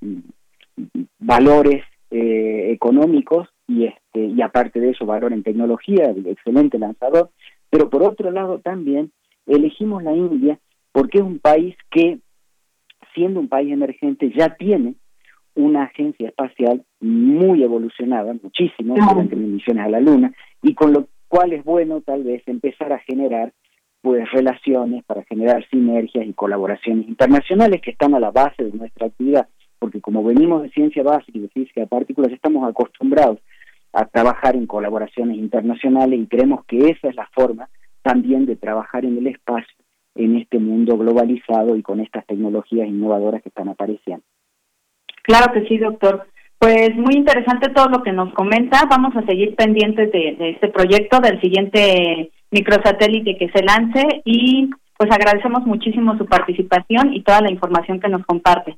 valores económicos y este y aparte de eso valor en tecnología, excelente lanzador, pero por otro lado también elegimos la India porque es un país que siendo un país emergente ya tiene una agencia espacial muy evolucionada, muchísimo, durante misiones a la Luna, y con lo cual es bueno tal vez empezar a generar pues relaciones para generar sinergias y colaboraciones internacionales que están a la base de nuestra actividad, porque como venimos de ciencia básica y de física de partículas, estamos acostumbrados a trabajar en colaboraciones internacionales y creemos que esa es la forma también de trabajar en el espacio en este mundo globalizado y con estas tecnologías innovadoras que están apareciendo. Claro que sí, doctor. Pues muy interesante todo lo que nos comenta. Vamos a seguir pendientes de, de este proyecto, del siguiente microsatélite que se lance y pues agradecemos muchísimo su participación y toda la información que nos comparte.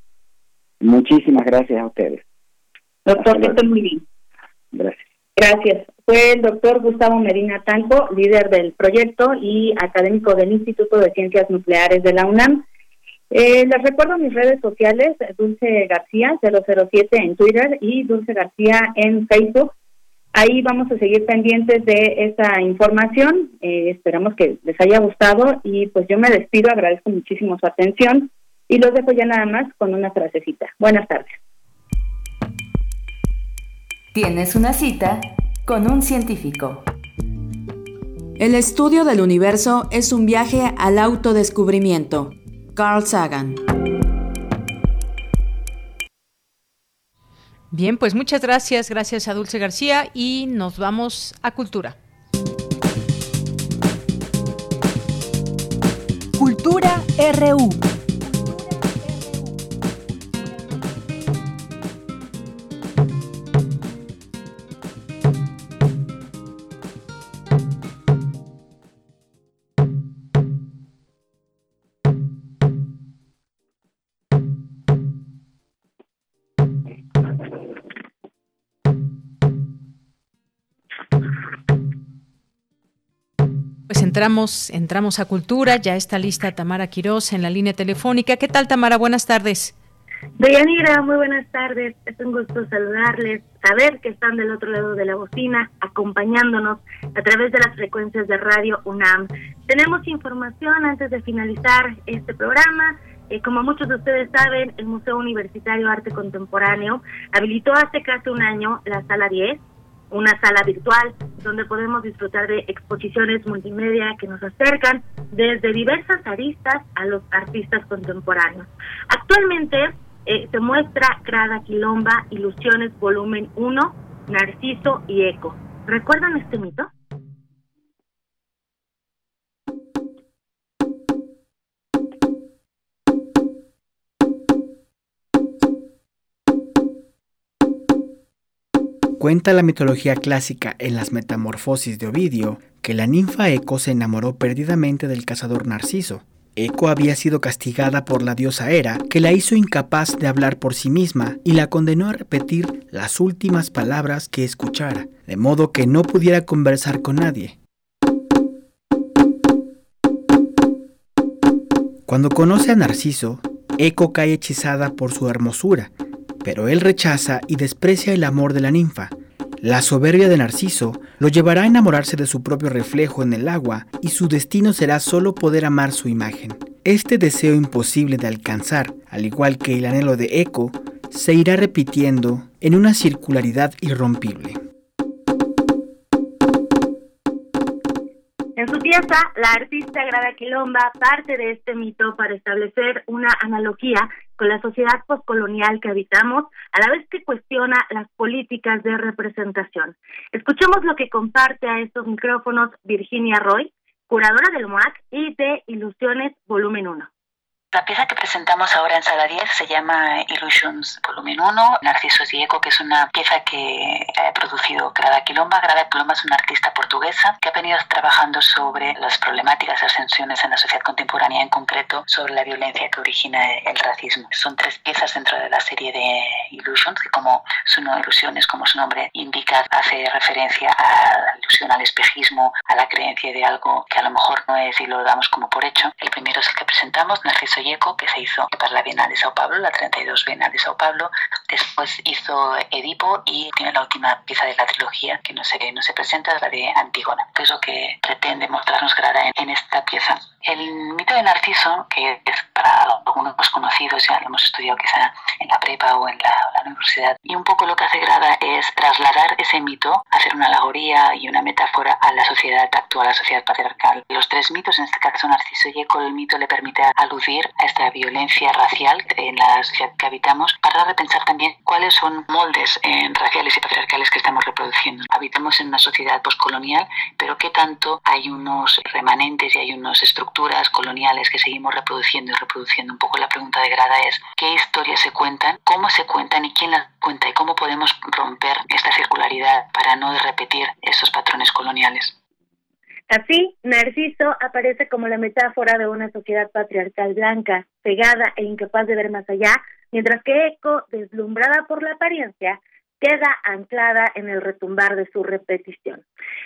Muchísimas gracias a ustedes. Doctor, que estén muy bien. Gracias. Gracias. Fue el doctor Gustavo Medina Tanco, líder del proyecto y académico del Instituto de Ciencias Nucleares de la UNAM. Eh, les recuerdo mis redes sociales, Dulce García 007 en Twitter y Dulce García en Facebook. Ahí vamos a seguir pendientes de esta información. Eh, esperamos que les haya gustado y pues yo me despido, agradezco muchísimo su atención y los dejo ya nada más con una frasecita. Buenas tardes. Tienes una cita con un científico. El estudio del universo es un viaje al autodescubrimiento. Carl Sagan. Bien, pues muchas gracias, gracias a Dulce García y nos vamos a Cultura. Cultura RU. Entramos, entramos a cultura, ya está lista Tamara Quiroz en la línea telefónica. ¿Qué tal Tamara? Buenas tardes. Deyanira, muy buenas tardes. Es un gusto saludarles, saber que están del otro lado de la bocina, acompañándonos a través de las frecuencias de Radio UNAM. Tenemos información antes de finalizar este programa. Eh, como muchos de ustedes saben, el Museo Universitario Arte Contemporáneo habilitó hace casi un año la Sala 10 una sala virtual donde podemos disfrutar de exposiciones multimedia que nos acercan desde diversas aristas a los artistas contemporáneos. Actualmente eh, se muestra Grada Quilomba, Ilusiones Volumen 1, Narciso y Eco. ¿Recuerdan este mito? Cuenta la mitología clásica en las Metamorfosis de Ovidio que la ninfa Eco se enamoró perdidamente del cazador Narciso. Eco había sido castigada por la diosa Hera, que la hizo incapaz de hablar por sí misma y la condenó a repetir las últimas palabras que escuchara, de modo que no pudiera conversar con nadie. Cuando conoce a Narciso, Eco cae hechizada por su hermosura pero él rechaza y desprecia el amor de la ninfa. La soberbia de Narciso lo llevará a enamorarse de su propio reflejo en el agua y su destino será solo poder amar su imagen. Este deseo imposible de alcanzar, al igual que el anhelo de Eco, se irá repitiendo en una circularidad irrompible. La artista Grada Quilomba parte de este mito para establecer una analogía con la sociedad postcolonial que habitamos, a la vez que cuestiona las políticas de representación. Escuchemos lo que comparte a estos micrófonos Virginia Roy, curadora del MOAC y de Ilusiones Volumen 1. La pieza que presentamos ahora en Sala 10 se llama Illusions Volumen 1, Narciso Eco, que es una pieza que ha producido Grada Quilomba. Grada Quilomba es una artista portuguesa que ha venido trabajando sobre las problemáticas y ascensiones en la sociedad contemporánea, en concreto sobre la violencia que origina el racismo. Son tres piezas dentro de la serie de Illusions, que como su nombre, Ilusiones, como su nombre indica, hace referencia a la ilusión, al espejismo, a la creencia de algo que a lo mejor no es y lo damos como por hecho. El primero es el que presentamos, Narciso que se hizo para la Bienal de Sao Paulo, la 32 Bienal de Sao Paulo. Después hizo Edipo y tiene la última pieza de la trilogía que no se, no se presenta, la de Antígona, que es lo que pretende mostrarnos Grada en, esta pieza. El mito de Narciso, que es para algunos conocidos, ya lo hemos estudiado quizá en la prepa o en la, la universidad, y un poco lo que hace Grada es trasladar ese mito, hacer una alegoría y una metáfora a la sociedad actual, a la sociedad patriarcal. Los tres mitos, en este caso Narciso y Eco, el mito le permite aludir a esta violencia racial en la sociedad que habitamos para repensar también cuáles son moldes eh, raciales y patriarcales que estamos reproduciendo. Habitamos en una sociedad postcolonial, pero qué tanto hay unos remanentes y hay unas estructuras coloniales que seguimos reproduciendo y reproduciendo. Un poco la pregunta de Grada es qué historias se cuentan, cómo se cuentan y quién las cuenta y cómo podemos romper esta circularidad para no repetir esos patrones coloniales. Así, Narciso aparece como la metáfora de una sociedad patriarcal blanca, cegada e incapaz de ver más allá, mientras que Eco, deslumbrada por la apariencia, queda anclada en el retumbar de su repetición.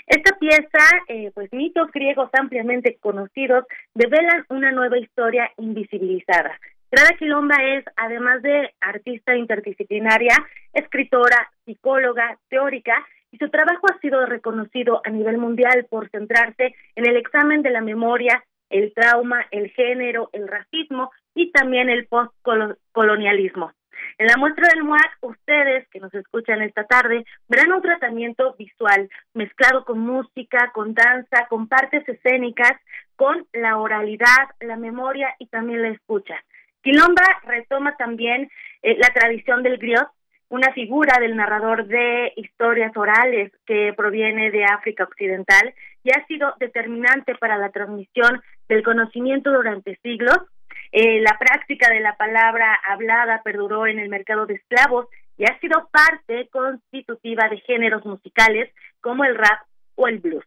Esta pieza, eh, pues mitos griegos ampliamente conocidos, develan una nueva historia invisibilizada. Grada Quilomba es, además de artista interdisciplinaria, escritora, psicóloga, teórica y su trabajo ha sido reconocido a nivel mundial por centrarse en el examen de la memoria, el trauma, el género, el racismo y también el postcolonialismo. En la muestra del MUAC, ustedes que nos escuchan esta tarde verán un tratamiento visual mezclado con música, con danza, con partes escénicas, con la oralidad, la memoria y también la escucha. Quilomba retoma también eh, la tradición del griot, una figura del narrador de historias orales que proviene de África Occidental y ha sido determinante para la transmisión del conocimiento durante siglos. Eh, la práctica de la palabra hablada perduró en el mercado de esclavos y ha sido parte constitutiva de géneros musicales como el rap o el blues.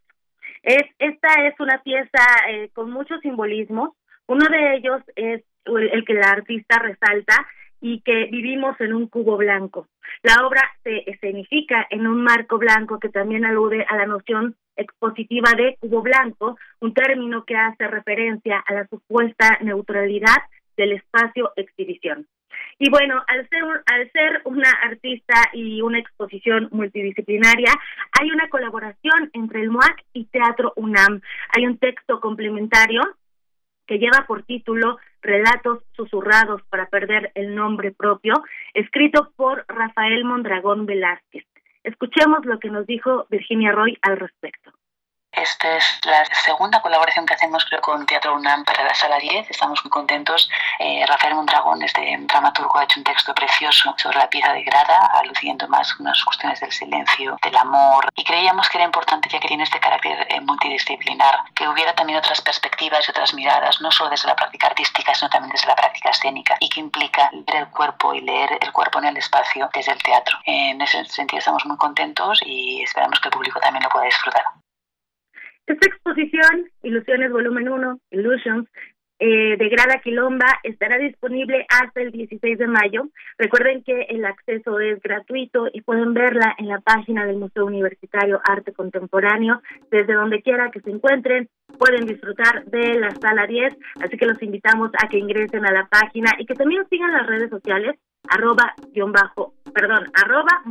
Es, esta es una pieza eh, con muchos simbolismos. Uno de ellos es el que la artista resalta y que vivimos en un cubo blanco. La obra se escenifica en un marco blanco que también alude a la noción expositiva de cubo blanco, un término que hace referencia a la supuesta neutralidad del espacio exhibición. Y bueno, al ser, al ser una artista y una exposición multidisciplinaria, hay una colaboración entre el MOAC y Teatro UNAM. Hay un texto complementario que lleva por título Relatos susurrados para perder el nombre propio, escrito por Rafael Mondragón Velázquez. Escuchemos lo que nos dijo Virginia Roy al respecto. Esta es la segunda colaboración que hacemos con Teatro UNAM para la Sala 10. Estamos muy contentos. Eh, Rafael Mondragón, este dramaturgo, ha hecho un texto precioso sobre la pieza de Grada, aludiendo más unas cuestiones del silencio, del amor. Y creíamos que era importante, ya que tiene este carácter eh, multidisciplinar, que hubiera también otras perspectivas y otras miradas, no solo desde la práctica artística, sino también desde la práctica escénica, y que implica ver el cuerpo y leer el cuerpo en el espacio desde el teatro. En ese sentido estamos muy contentos y esperamos que el público también lo pueda disfrutar. Esta exposición, Ilusiones Volumen 1, Illusions, eh, de Grada Quilomba estará disponible hasta el 16 de mayo. Recuerden que el acceso es gratuito y pueden verla en la página del Museo Universitario Arte Contemporáneo. Desde donde quiera que se encuentren, pueden disfrutar de la sala 10. Así que los invitamos a que ingresen a la página y que también sigan las redes sociales, arroba guion bajo, perdón, arroba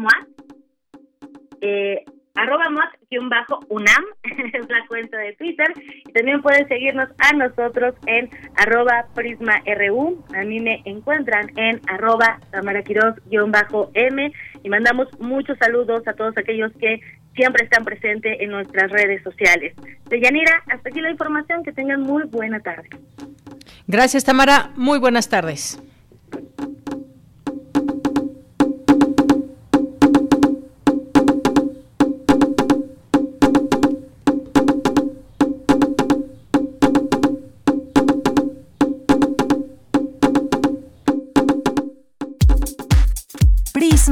eh, arroba unam [laughs] es la cuenta de Twitter y también pueden seguirnos a nosotros en arroba prisma.ru a mí me encuentran en arroba tamaraquiros-m y mandamos muchos saludos a todos aquellos que siempre están presentes en nuestras redes sociales. De Yanira, hasta aquí la información, que tengan muy buena tarde. Gracias Tamara, muy buenas tardes.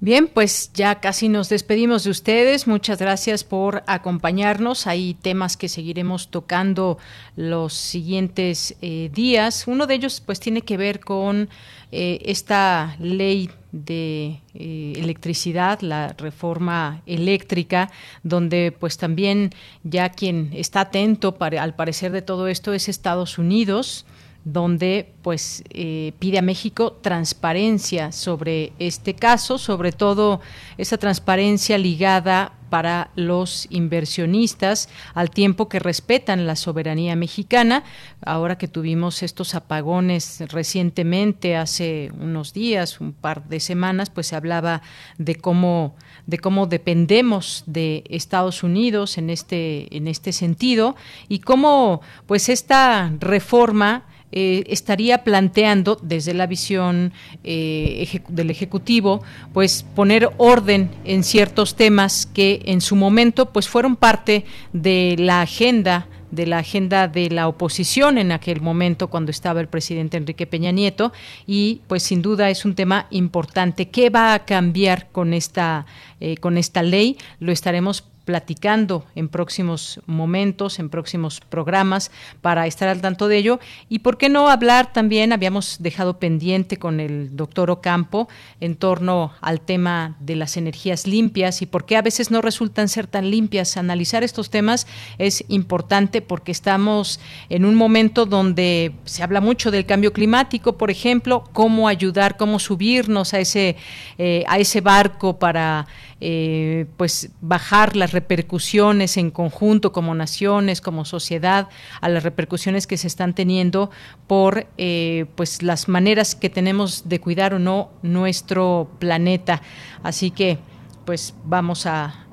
Bien, pues ya casi nos despedimos de ustedes. Muchas gracias por acompañarnos. Hay temas que seguiremos tocando los siguientes eh, días. Uno de ellos pues tiene que ver con eh, esta ley de eh, electricidad, la reforma eléctrica, donde pues también ya quien está atento al parecer de todo esto es Estados Unidos donde pues eh, pide a México transparencia sobre este caso, sobre todo esa transparencia ligada para los inversionistas, al tiempo que respetan la soberanía mexicana. Ahora que tuvimos estos apagones recientemente, hace unos días, un par de semanas, pues se hablaba de cómo de cómo dependemos de Estados Unidos en este en este sentido y cómo pues esta reforma eh, estaría planteando desde la visión eh, del Ejecutivo, pues poner orden en ciertos temas que en su momento pues fueron parte de la agenda de la agenda de la oposición en aquel momento cuando estaba el presidente Enrique Peña Nieto y pues sin duda es un tema importante. ¿Qué va a cambiar con esta, eh, con esta ley? Lo estaremos platicando en próximos momentos, en próximos programas, para estar al tanto de ello. Y por qué no hablar también, habíamos dejado pendiente con el doctor Ocampo en torno al tema de las energías limpias y por qué a veces no resultan ser tan limpias. Analizar estos temas es importante porque estamos en un momento donde se habla mucho del cambio climático, por ejemplo, cómo ayudar, cómo subirnos a ese, eh, a ese barco para eh, pues bajar las repercusiones en conjunto como naciones, como sociedad, a las repercusiones que se están teniendo por eh, pues las maneras que tenemos de cuidar o no nuestro planeta. Así que pues vamos a,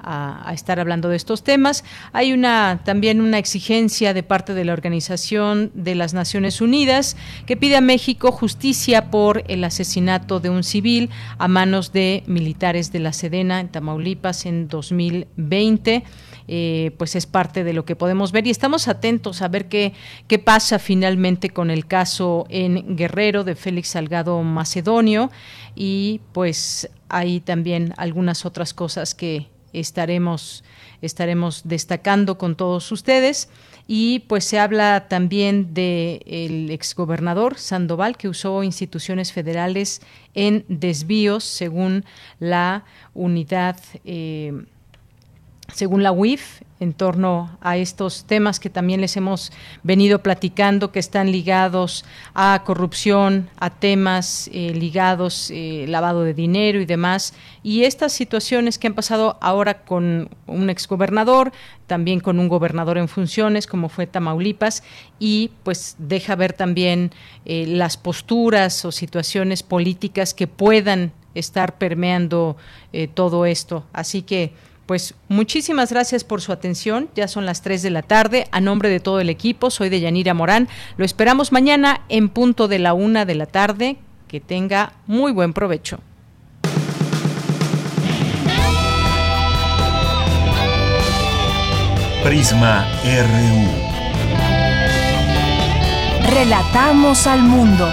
estar hablando de estos temas. Hay una también una exigencia de parte de la Organización de las Naciones Unidas que pide a México justicia por el asesinato de un civil a manos de militares de la Sedena en Tamaulipas en 2020. Eh, pues es parte de lo que podemos ver y estamos atentos a ver qué, qué pasa finalmente con el caso en Guerrero de Félix Salgado Macedonio y pues hay también algunas otras cosas que estaremos estaremos destacando con todos ustedes. Y pues se habla también del el exgobernador Sandoval que usó instituciones federales en desvíos según la unidad eh, según la UIF, en torno a estos temas que también les hemos venido platicando, que están ligados a corrupción, a temas eh, ligados, eh, lavado de dinero y demás. Y estas situaciones que han pasado ahora con un exgobernador, también con un gobernador en funciones, como fue Tamaulipas, y pues deja ver también eh, las posturas o situaciones políticas que puedan estar permeando todo esto. Así que pues muchísimas gracias por su atención. Ya son las 3 de la tarde. A nombre de todo el equipo, soy de Yanira Morán. Lo esperamos mañana en punto de la una de la tarde. Que tenga muy buen provecho. Prisma RU. Relatamos al mundo.